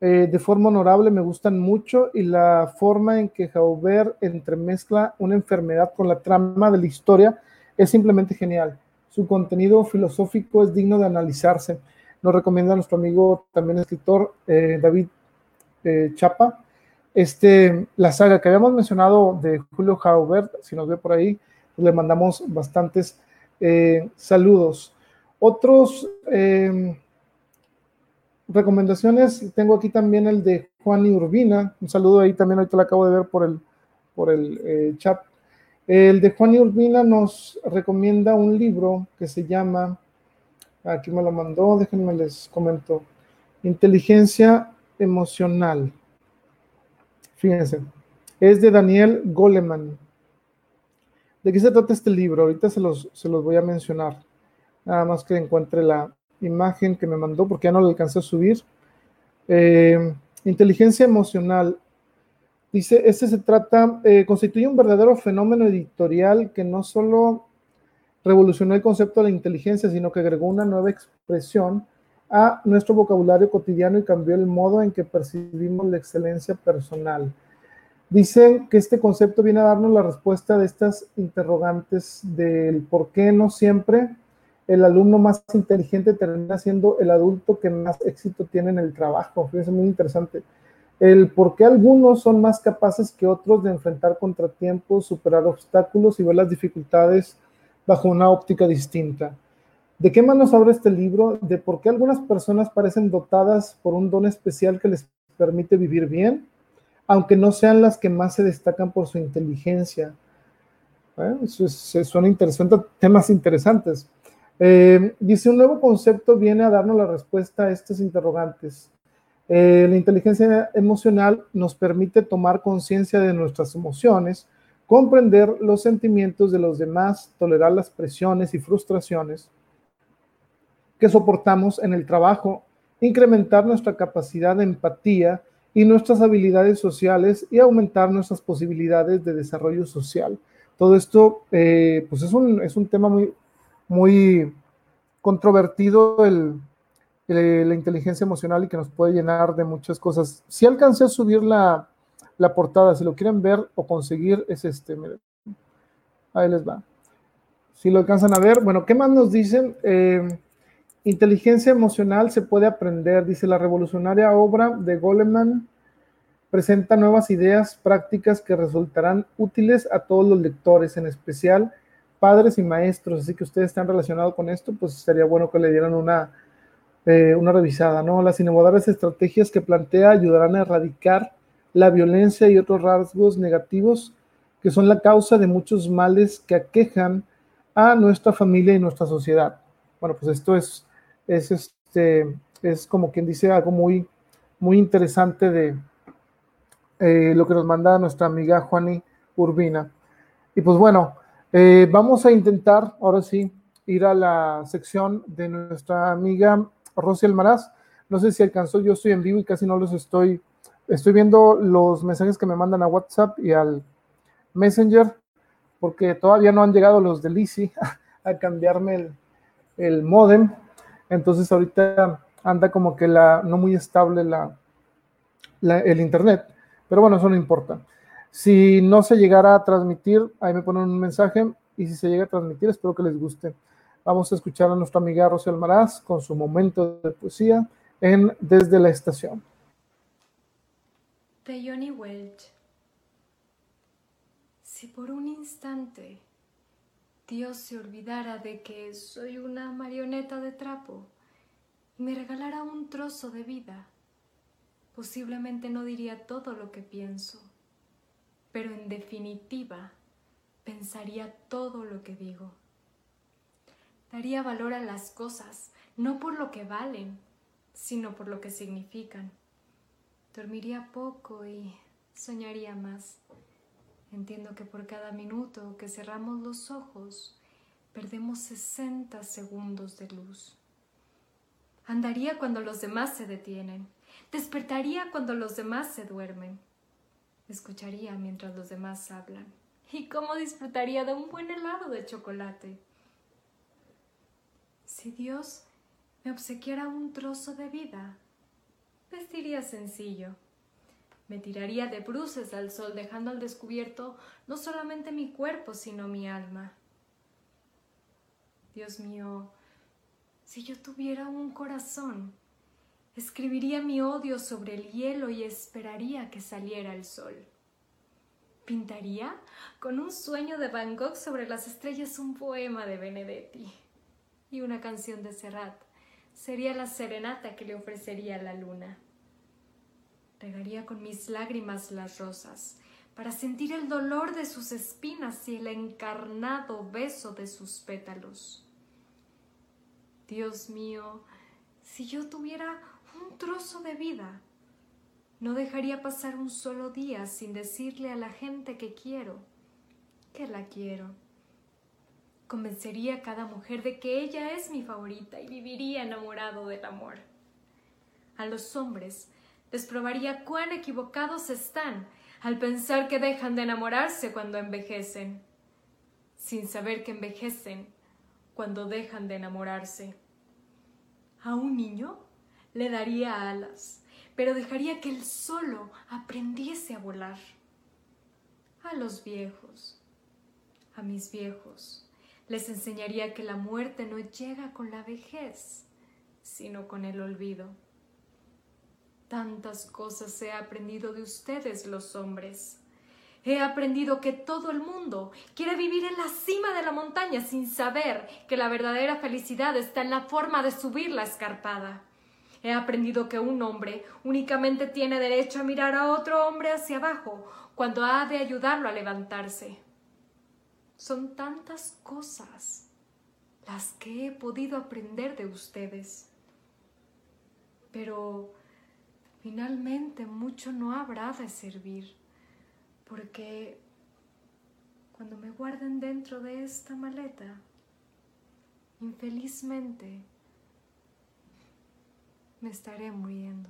eh, de forma honorable me gustan mucho y la forma en que Jaubert entremezcla una enfermedad con la trama de la historia es simplemente genial. Su contenido filosófico es digno de analizarse. Nos recomienda nuestro amigo también escritor eh, David eh, Chapa. Este, la saga que habíamos mencionado de Julio Jaubert, si nos ve por ahí, le mandamos bastantes eh, saludos. Otros recomendaciones, tengo aquí también el de Juan y Urbina. Un saludo ahí también, ahorita lo acabo de ver por el, por el chat. El de Juan y Urbina nos recomienda un libro que se llama, aquí me lo mandó, déjenme les comento, Inteligencia Emocional. Fíjense, es de Daniel Goleman. ¿De qué se trata este libro? Ahorita se los, se los voy a mencionar. Nada más que encuentre la imagen que me mandó porque ya no la alcancé a subir. Eh, inteligencia emocional Dice, este se trata, eh, constituye un verdadero fenómeno editorial que no solo revolucionó el concepto de la inteligencia, sino que agregó una nueva expresión a nuestro vocabulario cotidiano y cambió el modo en que percibimos la excelencia personal. Dicen que este concepto viene a darnos la respuesta de estas interrogantes del por qué no siempre el alumno más inteligente termina siendo el adulto que más éxito tiene en el trabajo. Es muy interesante el por qué algunos son más capaces que otros de enfrentar contratiempos, superar obstáculos y ver las dificultades bajo una óptica distinta. ¿De qué más nos este libro? De por qué algunas personas parecen dotadas por un don especial que les permite vivir bien, aunque no sean las que más se destacan por su inteligencia. eso son interesantes, temas interesantes. Eh, dice, un nuevo concepto viene a darnos la respuesta a estos interrogantes. Eh, la inteligencia emocional nos permite tomar conciencia de nuestras emociones, comprender los sentimientos de los demás, tolerar las presiones y frustraciones que soportamos en el trabajo, incrementar nuestra capacidad de empatía y nuestras habilidades sociales y aumentar nuestras posibilidades de desarrollo social. Todo esto, eh, pues es un, es un tema muy, muy controvertido, el, la inteligencia emocional y que nos puede llenar de muchas cosas. Si alcancé a subir la, portada, si lo quieren ver o conseguir, es este, miren. Ahí les va. Si lo alcanzan a ver, bueno, ¿qué más nos dicen? Eh, inteligencia emocional se puede aprender, dice la revolucionaria obra de Goleman, presenta nuevas ideas prácticas que resultarán útiles a todos los lectores, en especial padres y maestros, así que ustedes están relacionados con esto, pues sería bueno que le dieran una, eh, una revisada, ¿no? Las innovadoras estrategias que plantea ayudarán a erradicar la violencia y otros rasgos negativos que son la causa de muchos males que aquejan a nuestra familia y nuestra sociedad. Bueno, pues esto es, es, este, es como quien dice algo muy, muy interesante de eh, lo que nos manda nuestra amiga Juani Urbina. Y pues bueno, eh, vamos a intentar ahora sí ir a la sección de nuestra amiga Rosy Almaraz. No sé si alcanzó, yo estoy en vivo y casi no los estoy. Estoy viendo los mensajes que me mandan a WhatsApp y al Messenger, porque todavía no han llegado los de Lisi a, cambiarme el, el modem. Entonces ahorita anda como que la, no muy estable la, el internet. Pero bueno, eso no importa. Si no se llegara a transmitir, ahí me ponen un mensaje. Y si se llega a transmitir, espero que les guste. Vamos a escuchar a nuestra amiga Rocío Almaraz con su momento de poesía en Desde la Estación. De Johnny Welch. Si por un instante Dios se olvidara de que soy una marioneta de trapo y me regalara un trozo de vida, posiblemente no diría todo lo que pienso, pero en definitiva pensaría todo lo que digo. Daría valor a las cosas, no por lo que valen, sino por lo que significan. Dormiría poco y soñaría más. Entiendo que por cada minuto que cerramos los ojos, perdemos 60 segundos de luz. Andaría cuando los demás se detienen. Despertaría cuando los demás se duermen. Escucharía mientras los demás hablan. ¿Y cómo disfrutaría de un buen helado de chocolate? Si Dios me obsequiara un trozo de vida, vestiría sencillo. Me tiraría de bruces al sol, dejando al descubierto no solamente mi cuerpo, sino mi alma. Dios mío, si yo tuviera un corazón, escribiría mi odio sobre el hielo y esperaría que saliera el sol. Pintaría con un sueño de Van Gogh sobre las estrellas un poema de Benedetti y una canción de Serrat. Sería la serenata que le ofrecería la luna. Regaría con mis lágrimas las rosas para sentir el dolor de sus espinas y el encarnado beso de sus pétalos. Dios mío, si yo tuviera un trozo de vida, no dejaría pasar un solo día sin decirle a la gente que quiero, que la quiero. Convencería a cada mujer de que ella es mi favorita y viviría enamorado del amor. A los hombres les probaría cuán equivocados están al pensar que dejan de enamorarse cuando envejecen, sin saber que envejecen cuando dejan de enamorarse. A un niño le daría alas, pero dejaría que él solo aprendiese a volar. A los viejos, a mis viejos, les enseñaría que la muerte no llega con la vejez, sino con el olvido. Tantas cosas he aprendido de ustedes los hombres. He aprendido que todo el mundo quiere vivir en la cima de la montaña sin saber que la verdadera felicidad está en la forma de subir la escarpada. He aprendido que un hombre únicamente tiene derecho a mirar a otro hombre hacia abajo cuando ha de ayudarlo a levantarse. Son tantas cosas las que he podido aprender de ustedes. Pero finalmente mucho no habrá de servir porque cuando me guarden dentro de esta maleta, infelizmente me estaré muriendo.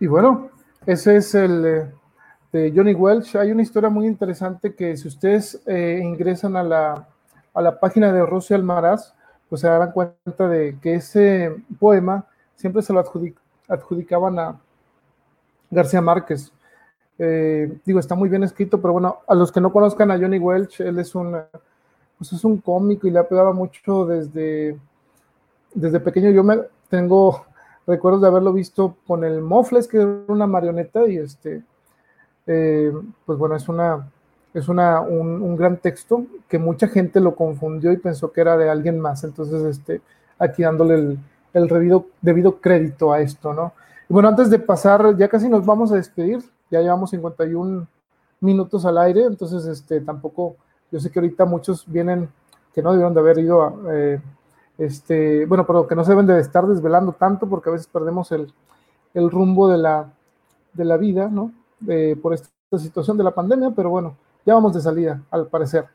Y bueno, ese es el eh, de Johnny Welch. Hay una historia muy interesante que si ustedes eh, ingresan a la, a la página de Rosy Almaraz, pues se darán cuenta de que ese poema siempre se lo adjudicaban a, García Márquez. Eh, digo, está muy bien escrito, pero bueno, a los que no conozcan a Johnny Welch, él es un, pues es un cómico y le ha pegado mucho desde, desde pequeño. Yo me tengo recuerdos de haberlo visto con el Mofles, que era una marioneta, y este, eh, pues bueno, es una, es una, un, gran texto que mucha gente lo confundió y pensó que era de alguien más. Entonces, este, aquí dándole el, debido, debido crédito a esto, ¿no? Bueno, antes de pasar, ya casi nos vamos a despedir, ya llevamos 51 minutos al aire, entonces este, tampoco, yo sé que ahorita muchos vienen que no debieron de haber ido a, eh, este, bueno, pero que no se deben de estar desvelando tanto porque a veces perdemos el, el rumbo de la, de la vida, ¿no? por esta situación de la pandemia, pero bueno, ya vamos de salida, al parecer.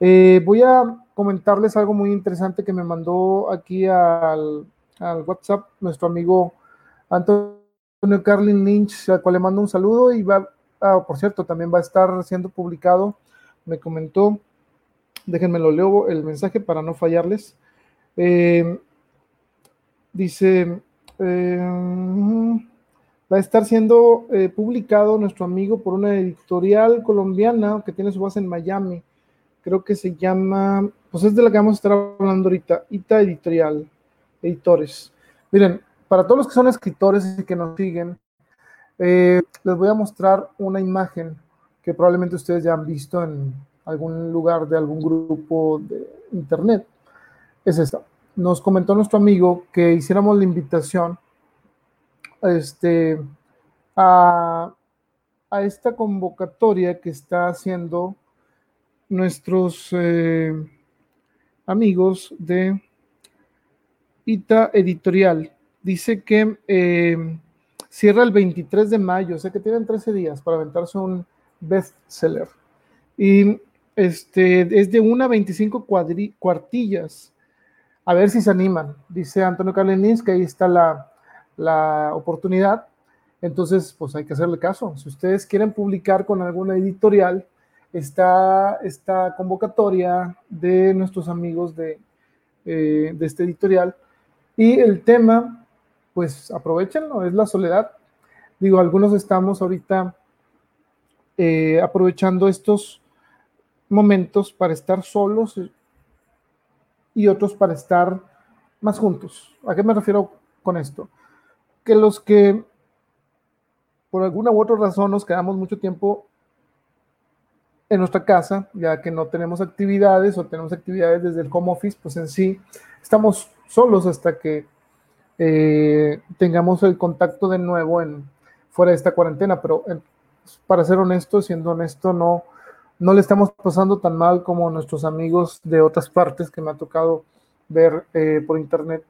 Eh, voy a comentarles algo muy interesante que me mandó aquí al, al WhatsApp nuestro amigo Antonio Carlin Lynch, al cual le mando un saludo y va, ah, por cierto, también va a estar siendo publicado, me comentó, déjenme lo leo el mensaje para no fallarles. Eh, dice, eh, va a estar siendo eh, publicado nuestro amigo por una editorial colombiana que tiene su base en Miami. Creo que se llama, pues es de la que vamos a estar hablando ahorita, ITA Editorial, Editores. Miren, para todos los que son escritores y que nos siguen, eh, les voy a mostrar una imagen que probablemente ustedes ya han visto en algún lugar de algún grupo de internet. Es esta. Nos comentó nuestro amigo que hiciéramos la invitación este, a, esta convocatoria que está haciendo nuestros eh, amigos de ITA Editorial dice que eh, cierra el 23 de mayo, o sea que tienen 13 días para aventarse un bestseller. Y este, es de una a 25 cuartillas. a ver si se animan. Dice Antonio Carlenins que ahí está la, la oportunidad. Entonces, pues hay que hacerle caso. Si ustedes quieren publicar con alguna editorial, está esta convocatoria de nuestros amigos de, eh, de este editorial. Y el tema, pues aprovechenlo, es la soledad. Digo, algunos estamos ahorita eh, aprovechando estos momentos para estar solos y otros para estar más juntos. ¿A qué me refiero con esto? Que los que por alguna u otra razón nos quedamos mucho tiempo en nuestra casa, ya que no tenemos actividades o tenemos actividades desde el home office, pues en sí estamos solos hasta que eh, tengamos el contacto de nuevo en, fuera de esta cuarentena, pero para ser honesto, siendo honesto, no, no le estamos pasando tan mal como nuestros amigos de otras partes que me ha tocado ver eh, por internet.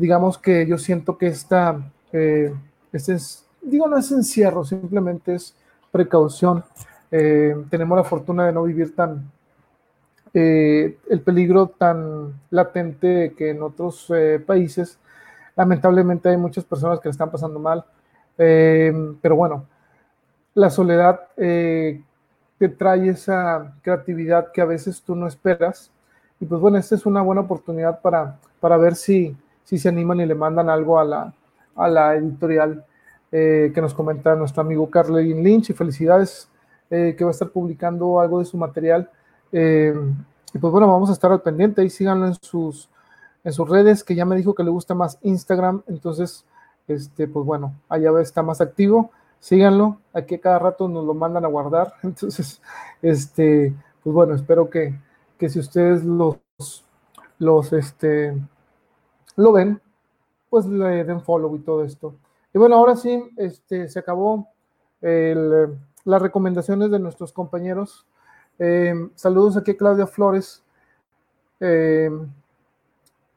Digamos que yo siento que esta, eh, este es, digo, no es encierro, simplemente es precaución. Eh, tenemos la fortuna de no vivir tan, el peligro tan latente que en otros países. Lamentablemente hay muchas personas que le están pasando mal, pero bueno, la soledad eh, te trae esa creatividad que a veces tú no esperas. Y pues bueno, esta es una buena oportunidad para, para ver si, si se animan y le mandan algo a la, a la editorial eh, que nos comenta nuestro amigo Carlin Lynch. Y felicidades eh, que va a estar publicando algo de su material. y pues bueno, vamos a estar al pendiente y síganlo en sus, en sus redes, que ya me dijo que le gusta más Instagram. Entonces, este, pues bueno, allá está más activo síganlo, aquí cada rato nos lo mandan a guardar, entonces, este, pues bueno, espero que, que si ustedes los, los, este, lo ven, pues le den follow y todo esto. Y bueno, ahora sí, este, se acabó las recomendaciones de nuestros compañeros. Eh, saludos aquí a Claudia Flores. Eh,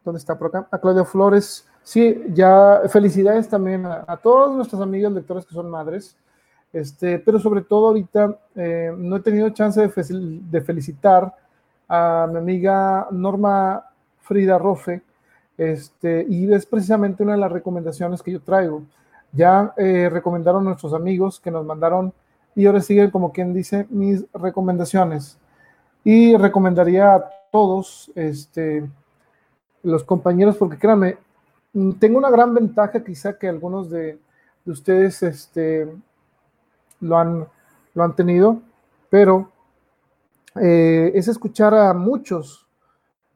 ¿Dónde está por acá? A Claudia Flores. Sí, ya felicidades también a, todos nuestros amigos lectores que son madres, este, pero sobre todo ahorita eh, no he tenido chance de, felicitar a mi amiga Norma Frida Rofe, este, y es precisamente una de las recomendaciones que yo traigo. Ya eh, recomendaron nuestros amigos que nos mandaron, y ahora siguen como quien dice mis recomendaciones. Y recomendaría a todos, este, los compañeros, porque créanme, tengo una gran ventaja, quizá que algunos de, ustedes este, lo, han, lo han tenido, pero eh, es escuchar a muchos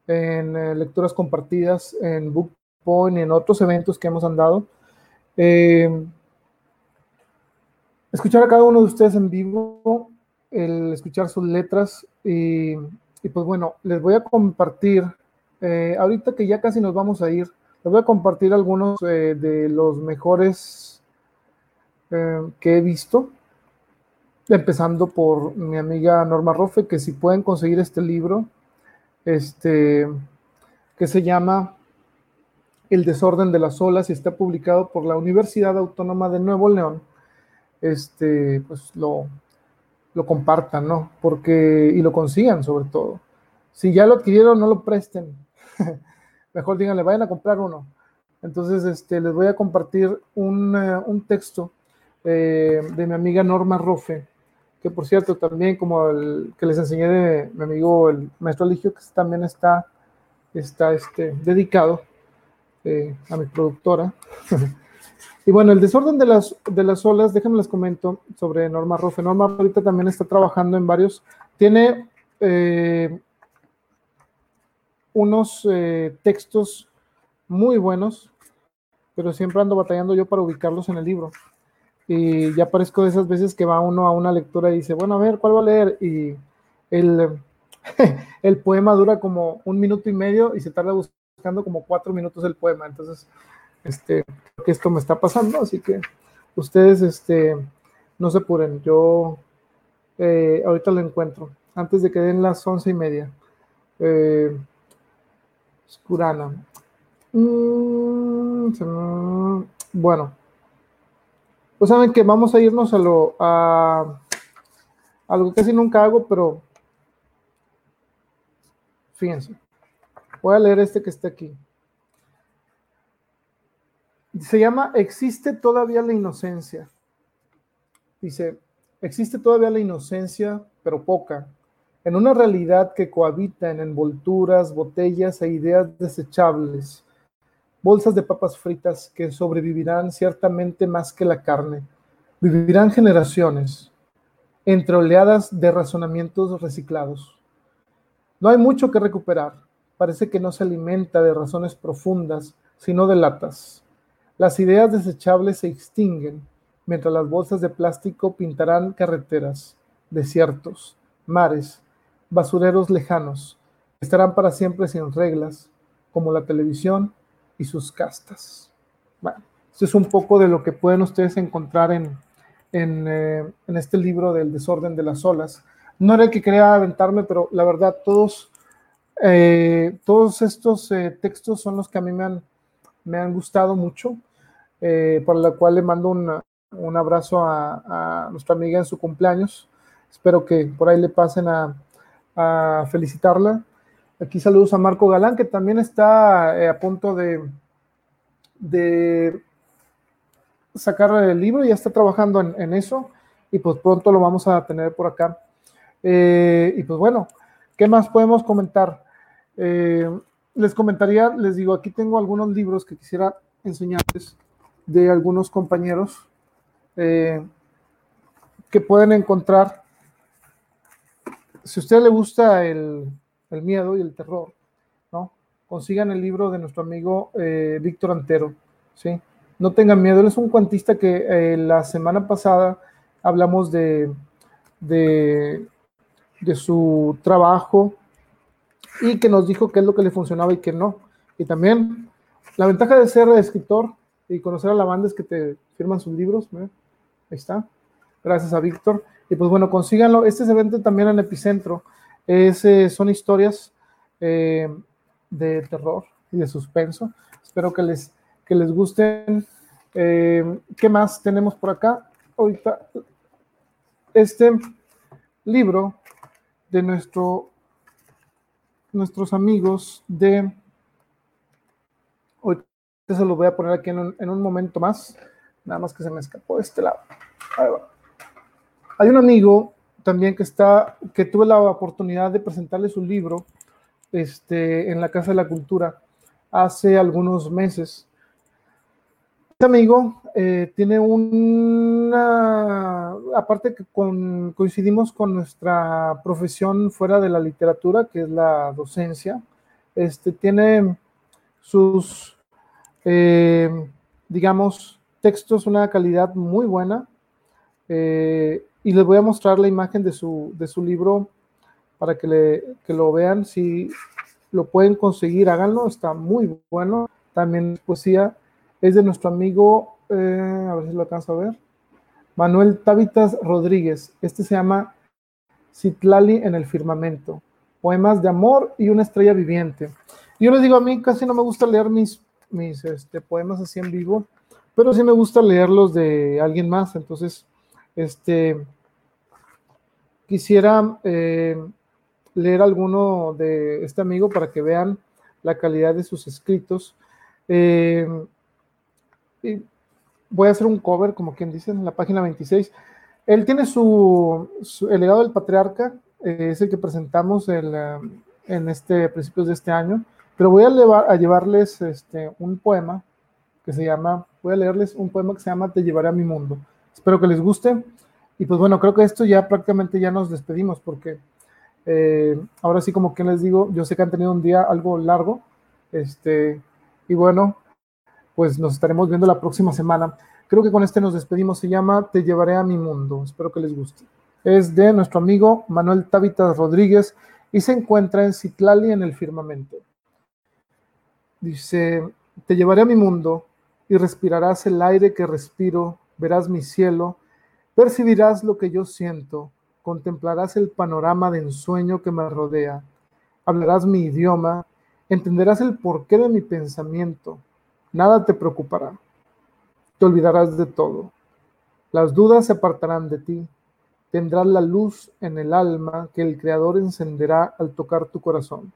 en eh, lecturas compartidas, en BookPoint y en otros eventos que hemos andado. Eh, escuchar a cada uno de ustedes en vivo, escuchar sus letras y, y pues bueno, les voy a compartir, ahorita que ya casi nos vamos a ir, les voy a compartir algunos eh, de los mejores eh, que he visto. Empezando por mi amiga Norma Rofe, que si pueden conseguir este libro, este, que se llama El desorden de las olas y está publicado por la Universidad Autónoma de Nuevo León, este, pues lo, lo compartan, ¿no? Porque, y lo consigan sobre todo. Si ya lo adquirieron, no lo presten. mejor díganle, vayan a comprar uno. Entonces, este, les voy a compartir un, eh, texto eh, de mi amiga Norma Rofe, que por cierto también como el que les enseñé de mi amigo el maestro Eligio, que también está, está este, dedicado eh, a mi productora. y bueno, el desorden de las, de las olas, déjenme les comento sobre Norma Rofe. Norma ahorita también está trabajando en varios, tiene unos eh, textos muy buenos, pero siempre ando batallando yo para ubicarlos en el libro. Y ya parezco de esas veces que va uno a una lectura y dice, bueno, a ver, ¿cuál va a leer? Y el, el poema dura como un minuto y medio y se tarda buscando como cuatro minutos el poema. Entonces, este, creo que esto me está pasando, así que ustedes este, no se apuren. Yo eh, ahorita lo encuentro, antes de que den las once y media. Eh. Mm, bueno. Pues saben que vamos a irnos a lo a algo que casi nunca hago, pero fíjense. Voy a leer este que está aquí. Se llama ¿Existe todavía la inocencia? Dice, existe todavía la inocencia, pero poca, en una realidad que cohabita en envolturas, botellas e ideas desechables, bolsas de papas fritas que sobrevivirán ciertamente más que la carne, vivirán generaciones, entre oleadas de razonamientos reciclados. No hay mucho que recuperar, parece que no se alimenta de razones profundas, sino de latas. Las ideas desechables se extinguen, mientras las bolsas de plástico pintarán carreteras, desiertos, mares, basureros lejanos, estarán para siempre sin reglas, como la televisión y sus castas. Bueno, esto es un poco de lo que pueden ustedes encontrar en, en, eh, este libro del desorden de las olas. No era el que quería aventarme, pero la verdad, todos, eh, todos estos eh, textos son los que a mí me han, me han gustado mucho, por la cual le mando un abrazo a, a nuestra amiga en su cumpleaños. Espero que por ahí le pasen a, a felicitarla. Aquí saludos a Marco Galán, que también está eh, a punto de, sacar el libro, ya está trabajando en, eso y pues pronto lo vamos a tener por acá. Eh, y pues bueno, ¿qué más podemos comentar? Eh, les comentaría, les digo, aquí tengo algunos libros que quisiera enseñarles de algunos compañeros que pueden encontrar si a usted le gusta el, miedo y el terror, ¿no? Consigan el libro de nuestro amigo eh, Víctor Antero, ¿sí? No tengan miedo, él es un cuantista que eh, la semana pasada hablamos de, de, su trabajo y que nos dijo qué es lo que le funcionaba y qué no. Y también la ventaja de ser escritor y conocer a la banda es que te firman sus libros, Ahí está. Gracias a Víctor. Y pues bueno, consíganlo. Este se vende también en Epicentro. Es, eh, son historias eh, de terror y de suspenso. Espero que les, que les gusten. Eh, ¿Qué más tenemos por acá? Ahorita, este libro de nuestro, nuestros amigos de... Ahorita se lo voy a poner aquí en un, en un momento más. Nada más que se me escapó de este lado. Ahí va. Hay un amigo también que está, que tuve la oportunidad de presentarle su libro este, en la Casa de la Cultura hace algunos meses. Este amigo eh, tiene una, aparte que coincidimos con nuestra profesión fuera de la literatura, que es la docencia, este, tiene sus, eh, digamos, textos, una calidad muy buena. Eh, y les voy a mostrar la imagen de su, de su libro para que, le, que lo vean. Si lo pueden conseguir, háganlo, está muy bueno. También poesía es de nuestro amigo, eh, a ver si lo alcanzo a ver, Manuel Tábitas Rodríguez. Este se llama Citlali en el firmamento. Poemas de amor y una estrella viviente. Yo les digo, a mí casi no me gusta leer mis, mis este, poemas así en vivo, pero sí me gusta leerlos de alguien más. Entonces, este, Quisiera eh, leer alguno de este amigo para que vean la calidad de sus escritos. Eh, voy a hacer un cover, como quien dice, en la página 26. Él tiene su, el legado del patriarca, eh, es el que presentamos en este principios de este año, pero voy a, a llevarles este, un poema que se llama, voy a leerles un poema que se llama Te llevaré a mi mundo. Espero que les guste. Y pues bueno, creo que esto ya prácticamente ya nos despedimos porque eh, ahora sí como que les digo, yo sé que han tenido un día algo largo, este, y bueno, pues nos estaremos viendo la próxima semana. Creo que con este nos despedimos, se llama Te llevaré a mi mundo, espero que les guste. Es de nuestro amigo Manuel Távitas Rodríguez y se encuentra en Citlali en el firmamento. Dice, te llevaré a mi mundo y respirarás el aire que respiro, verás mi cielo, Percibirás lo que yo siento, contemplarás el panorama de ensueño que me rodea, hablarás mi idioma, entenderás el porqué de mi pensamiento, nada te preocupará, te olvidarás de todo. Las dudas se apartarán de ti, tendrás la luz en el alma que el Creador encenderá al tocar tu corazón.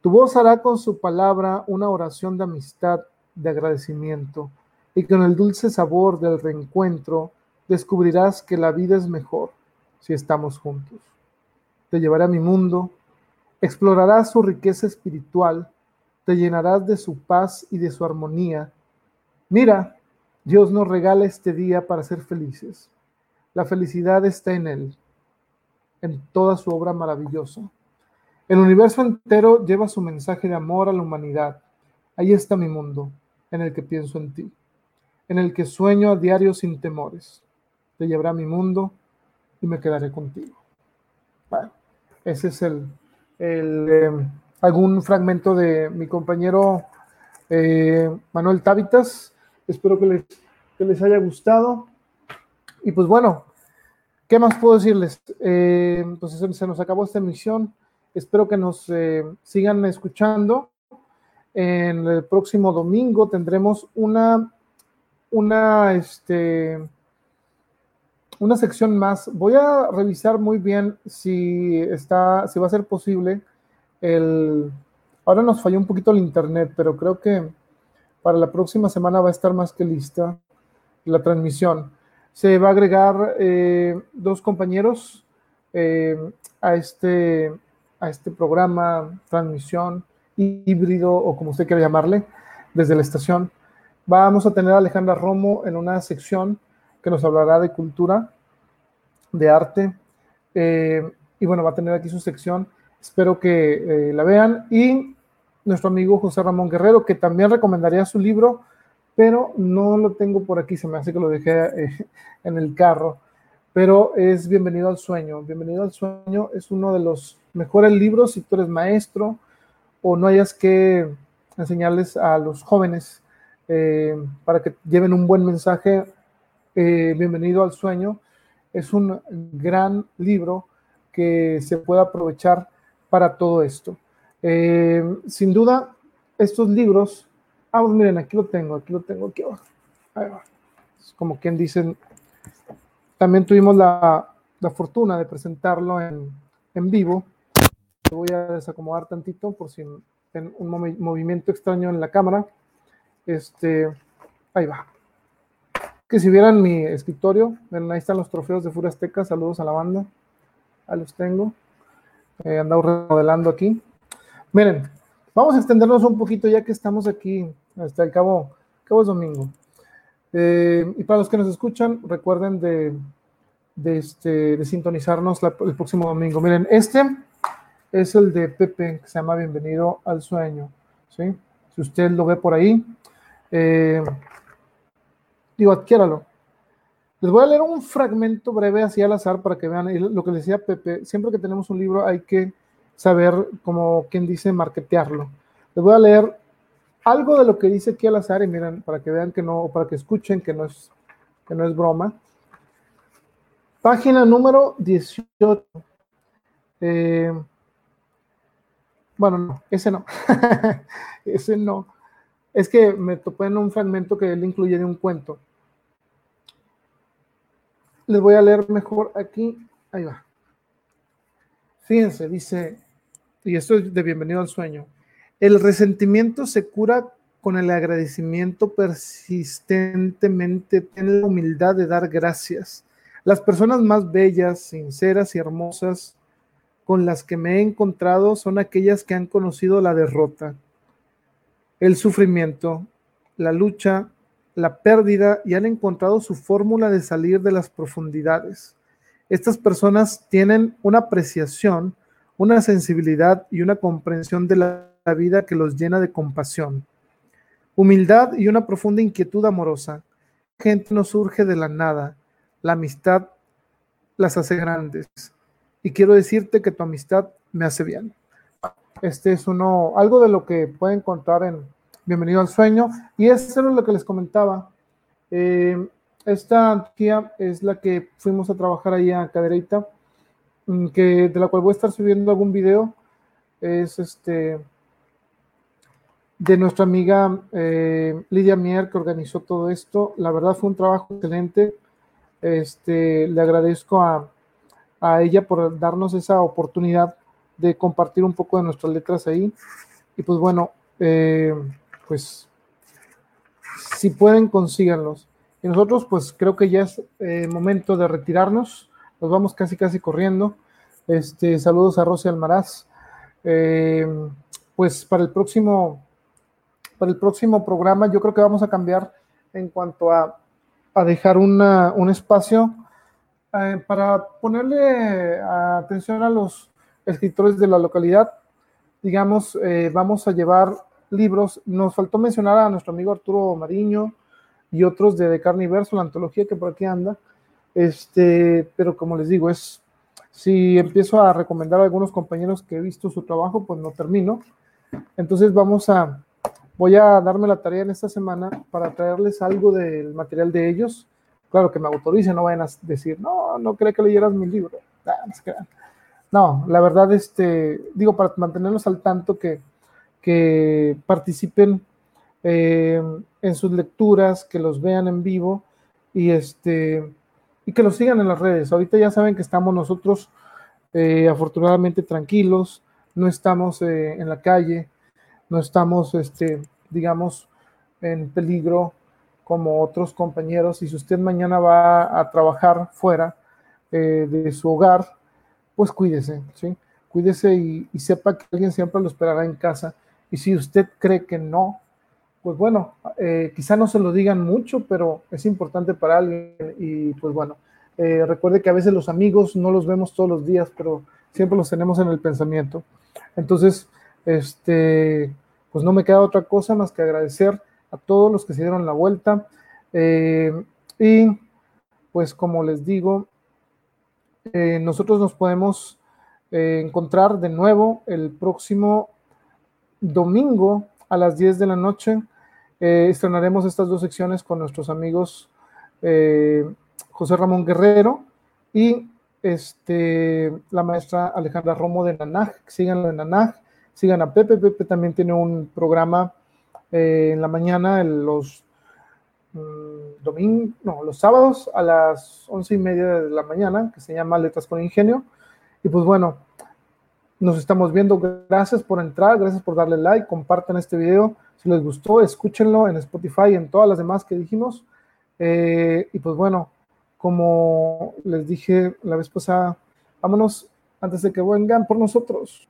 Tu voz hará con su palabra una oración de amistad, de agradecimiento, y con el dulce sabor del reencuentro descubrirás que la vida es mejor si estamos juntos. Te llevaré a mi mundo, explorarás su riqueza espiritual, te llenarás de su paz y de su armonía. Mira, Dios nos regala este día para ser felices. La felicidad está en Él, en toda su obra maravillosa. El universo entero lleva su mensaje de amor a la humanidad. Ahí está mi mundo, en el que pienso en ti, en el que sueño a diario sin temores. Te llevará mi mundo y me quedaré contigo. Bueno, ese es el, em, algún fragmento de mi compañero eh, Manuel Tábitas. Espero que les, que les haya gustado. Y pues bueno, ¿qué más puedo decirles? Eh, pues se nos acabó esta emisión. Espero que nos eh, sigan escuchando. En el próximo domingo tendremos una, una, este, una sección más. Voy a revisar muy bien si está, si va a ser posible. El, ahora nos falló un poquito el internet, pero creo que para la próxima semana va a estar más que lista la transmisión. Se va a agregar eh, dos compañeros eh, a, este, a este programa, transmisión híbrido o como usted quiera llamarle, desde la estación. Vamos a tener a Alejandra Romo en una sección que nos hablará de cultura, de arte, eh, y bueno, va a tener aquí su sección. Espero que la vean. Y nuestro amigo José Ramón Guerrero, que también recomendaría su libro, pero no lo tengo por aquí, se me hace que lo dejé eh, en el carro. Pero es Bienvenido al Sueño. Bienvenido al Sueño es uno de los mejores libros si tú eres maestro o no hayas que enseñarles a los jóvenes eh, para que lleven un buen mensaje. Eh, Bienvenido al Sueño es un gran libro que se puede aprovechar para todo esto. Eh, sin duda, estos libros, ah, pues miren, aquí lo tengo, aquí lo tengo, aquí abajo. Es como quien dicen, también tuvimos la, fortuna de presentarlo en, vivo. voy a desacomodar tantito por si en un movimiento extraño en la cámara. Este, ahí va. Que si vieran mi escritorio, ahí están los trofeos de Furia Azteca. Saludos a la banda. Ahí los tengo. He andado remodelando aquí. Miren, vamos a extendernos un poquito ya que estamos aquí hasta el cabo, cabo es domingo. Eh, y para los que nos escuchan, recuerden de, de, este, de sintonizarnos el próximo domingo. Miren, este es el de Pepe, que se llama Bienvenido al Sueño. ¿sí? Si usted lo ve por ahí, eh, digo, adquiéralo. Les voy a leer un fragmento breve así al azar para que vean lo que decía Pepe. Siempre que tenemos un libro hay que saber, como quien dice, marketearlo. Les voy a leer algo de lo que dice aquí al azar y miren, para que vean que no, o para que escuchen que no es, que no es broma. Página número 18. Eh, bueno, no, ese no. ese no. Es que me topé en un fragmento que él incluye de un cuento. Les voy a leer mejor aquí. Ahí va. Fíjense, dice, y esto es de bienvenido al sueño, el resentimiento se cura con el agradecimiento persistentemente, ten la humildad de dar gracias. Las personas más bellas, sinceras y hermosas con las que me he encontrado son aquellas que han conocido la derrota, el sufrimiento, la lucha, la pérdida y han encontrado su fórmula de salir de las profundidades. Estas personas tienen una apreciación una sensibilidad y una comprensión de la vida que los llena de compasión, humildad y una profunda inquietud amorosa. Gente no surge de la nada, la amistad las hace grandes. Y quiero decirte que tu amistad me hace bien. Este es uno, algo de lo que pueden encontrar en Bienvenido al Sueño. Y eso es lo que les comentaba. Eh, esta tía es la que fuimos a trabajar ahí a Cadereyta Mm, que de la cual voy a estar subiendo algún video, es este de nuestra amiga eh, Lidia Mier que organizó todo esto. La verdad fue un trabajo excelente. Este, le agradezco a, ella por darnos esa oportunidad de compartir un poco de nuestras letras ahí. y pues bueno, eh, pues si pueden, consíganlos. Y nosotros pues creo que ya es eh, momento de retirarnos, nos vamos casi casi corriendo. Este, saludos a Rosy Almaraz. Eh, pues para el próximo, para el próximo programa yo creo que vamos a cambiar en cuanto a, a dejar un espacio eh, para ponerle atención a los escritores de la localidad. Digamos, vamos a llevar libros. Nos faltó mencionar a nuestro amigo Arturo Mariño y otros de, de Carniverso, la antología que por aquí anda. Este, pero como les digo, es si empiezo a recomendar a algunos compañeros que he visto su trabajo, pues no termino. Entonces vamos a, voy a darme la tarea en esta semana para traerles algo del material de ellos. Claro que me autoricen, no vayan a decir, no, no creo que leyeras mi libro. Ah, no, la verdad, este, digo, para mantenerlos al tanto que, que participen eh, en sus lecturas, que los vean en vivo y este y que lo sigan en las redes. Ahorita ya saben que estamos nosotros eh, afortunadamente tranquilos, no estamos eh, en la calle, no estamos, este, digamos, en peligro como otros compañeros. Y si usted mañana va a trabajar fuera de su hogar, pues cuídese, ¿sí? Cuídese y, y sepa que alguien siempre lo esperará en casa. Y si usted cree que no, pues bueno, eh, quizá no se lo digan mucho, pero es importante para alguien y pues bueno, eh, recuerde que a veces los amigos no los vemos todos los días, pero siempre los tenemos en el pensamiento. Entonces, este, pues no me queda otra cosa más que agradecer a todos los que se dieron la vuelta. Eh, y pues como les digo, nosotros nos podemos encontrar de nuevo el próximo domingo a las 10 de la noche eh, estrenaremos estas dos secciones con nuestros amigos eh, José Ramón Guerrero y este, la maestra Alejandra Romo de Nanaj. Síganlo en Nanaj, sigan a Pepe. Pepe también tiene un programa eh, en la mañana, en los mm, no, los sábados a las once y media de la mañana, que se llama Letras con Ingenio. Y pues bueno, nos estamos viendo. Gracias por entrar, gracias por darle like, compartan este video. Si les gustó, escúchenlo en Spotify y en todas las demás que dijimos. Eh, y pues bueno, como les dije la vez pasada, vámonos antes de que vengan por nosotros.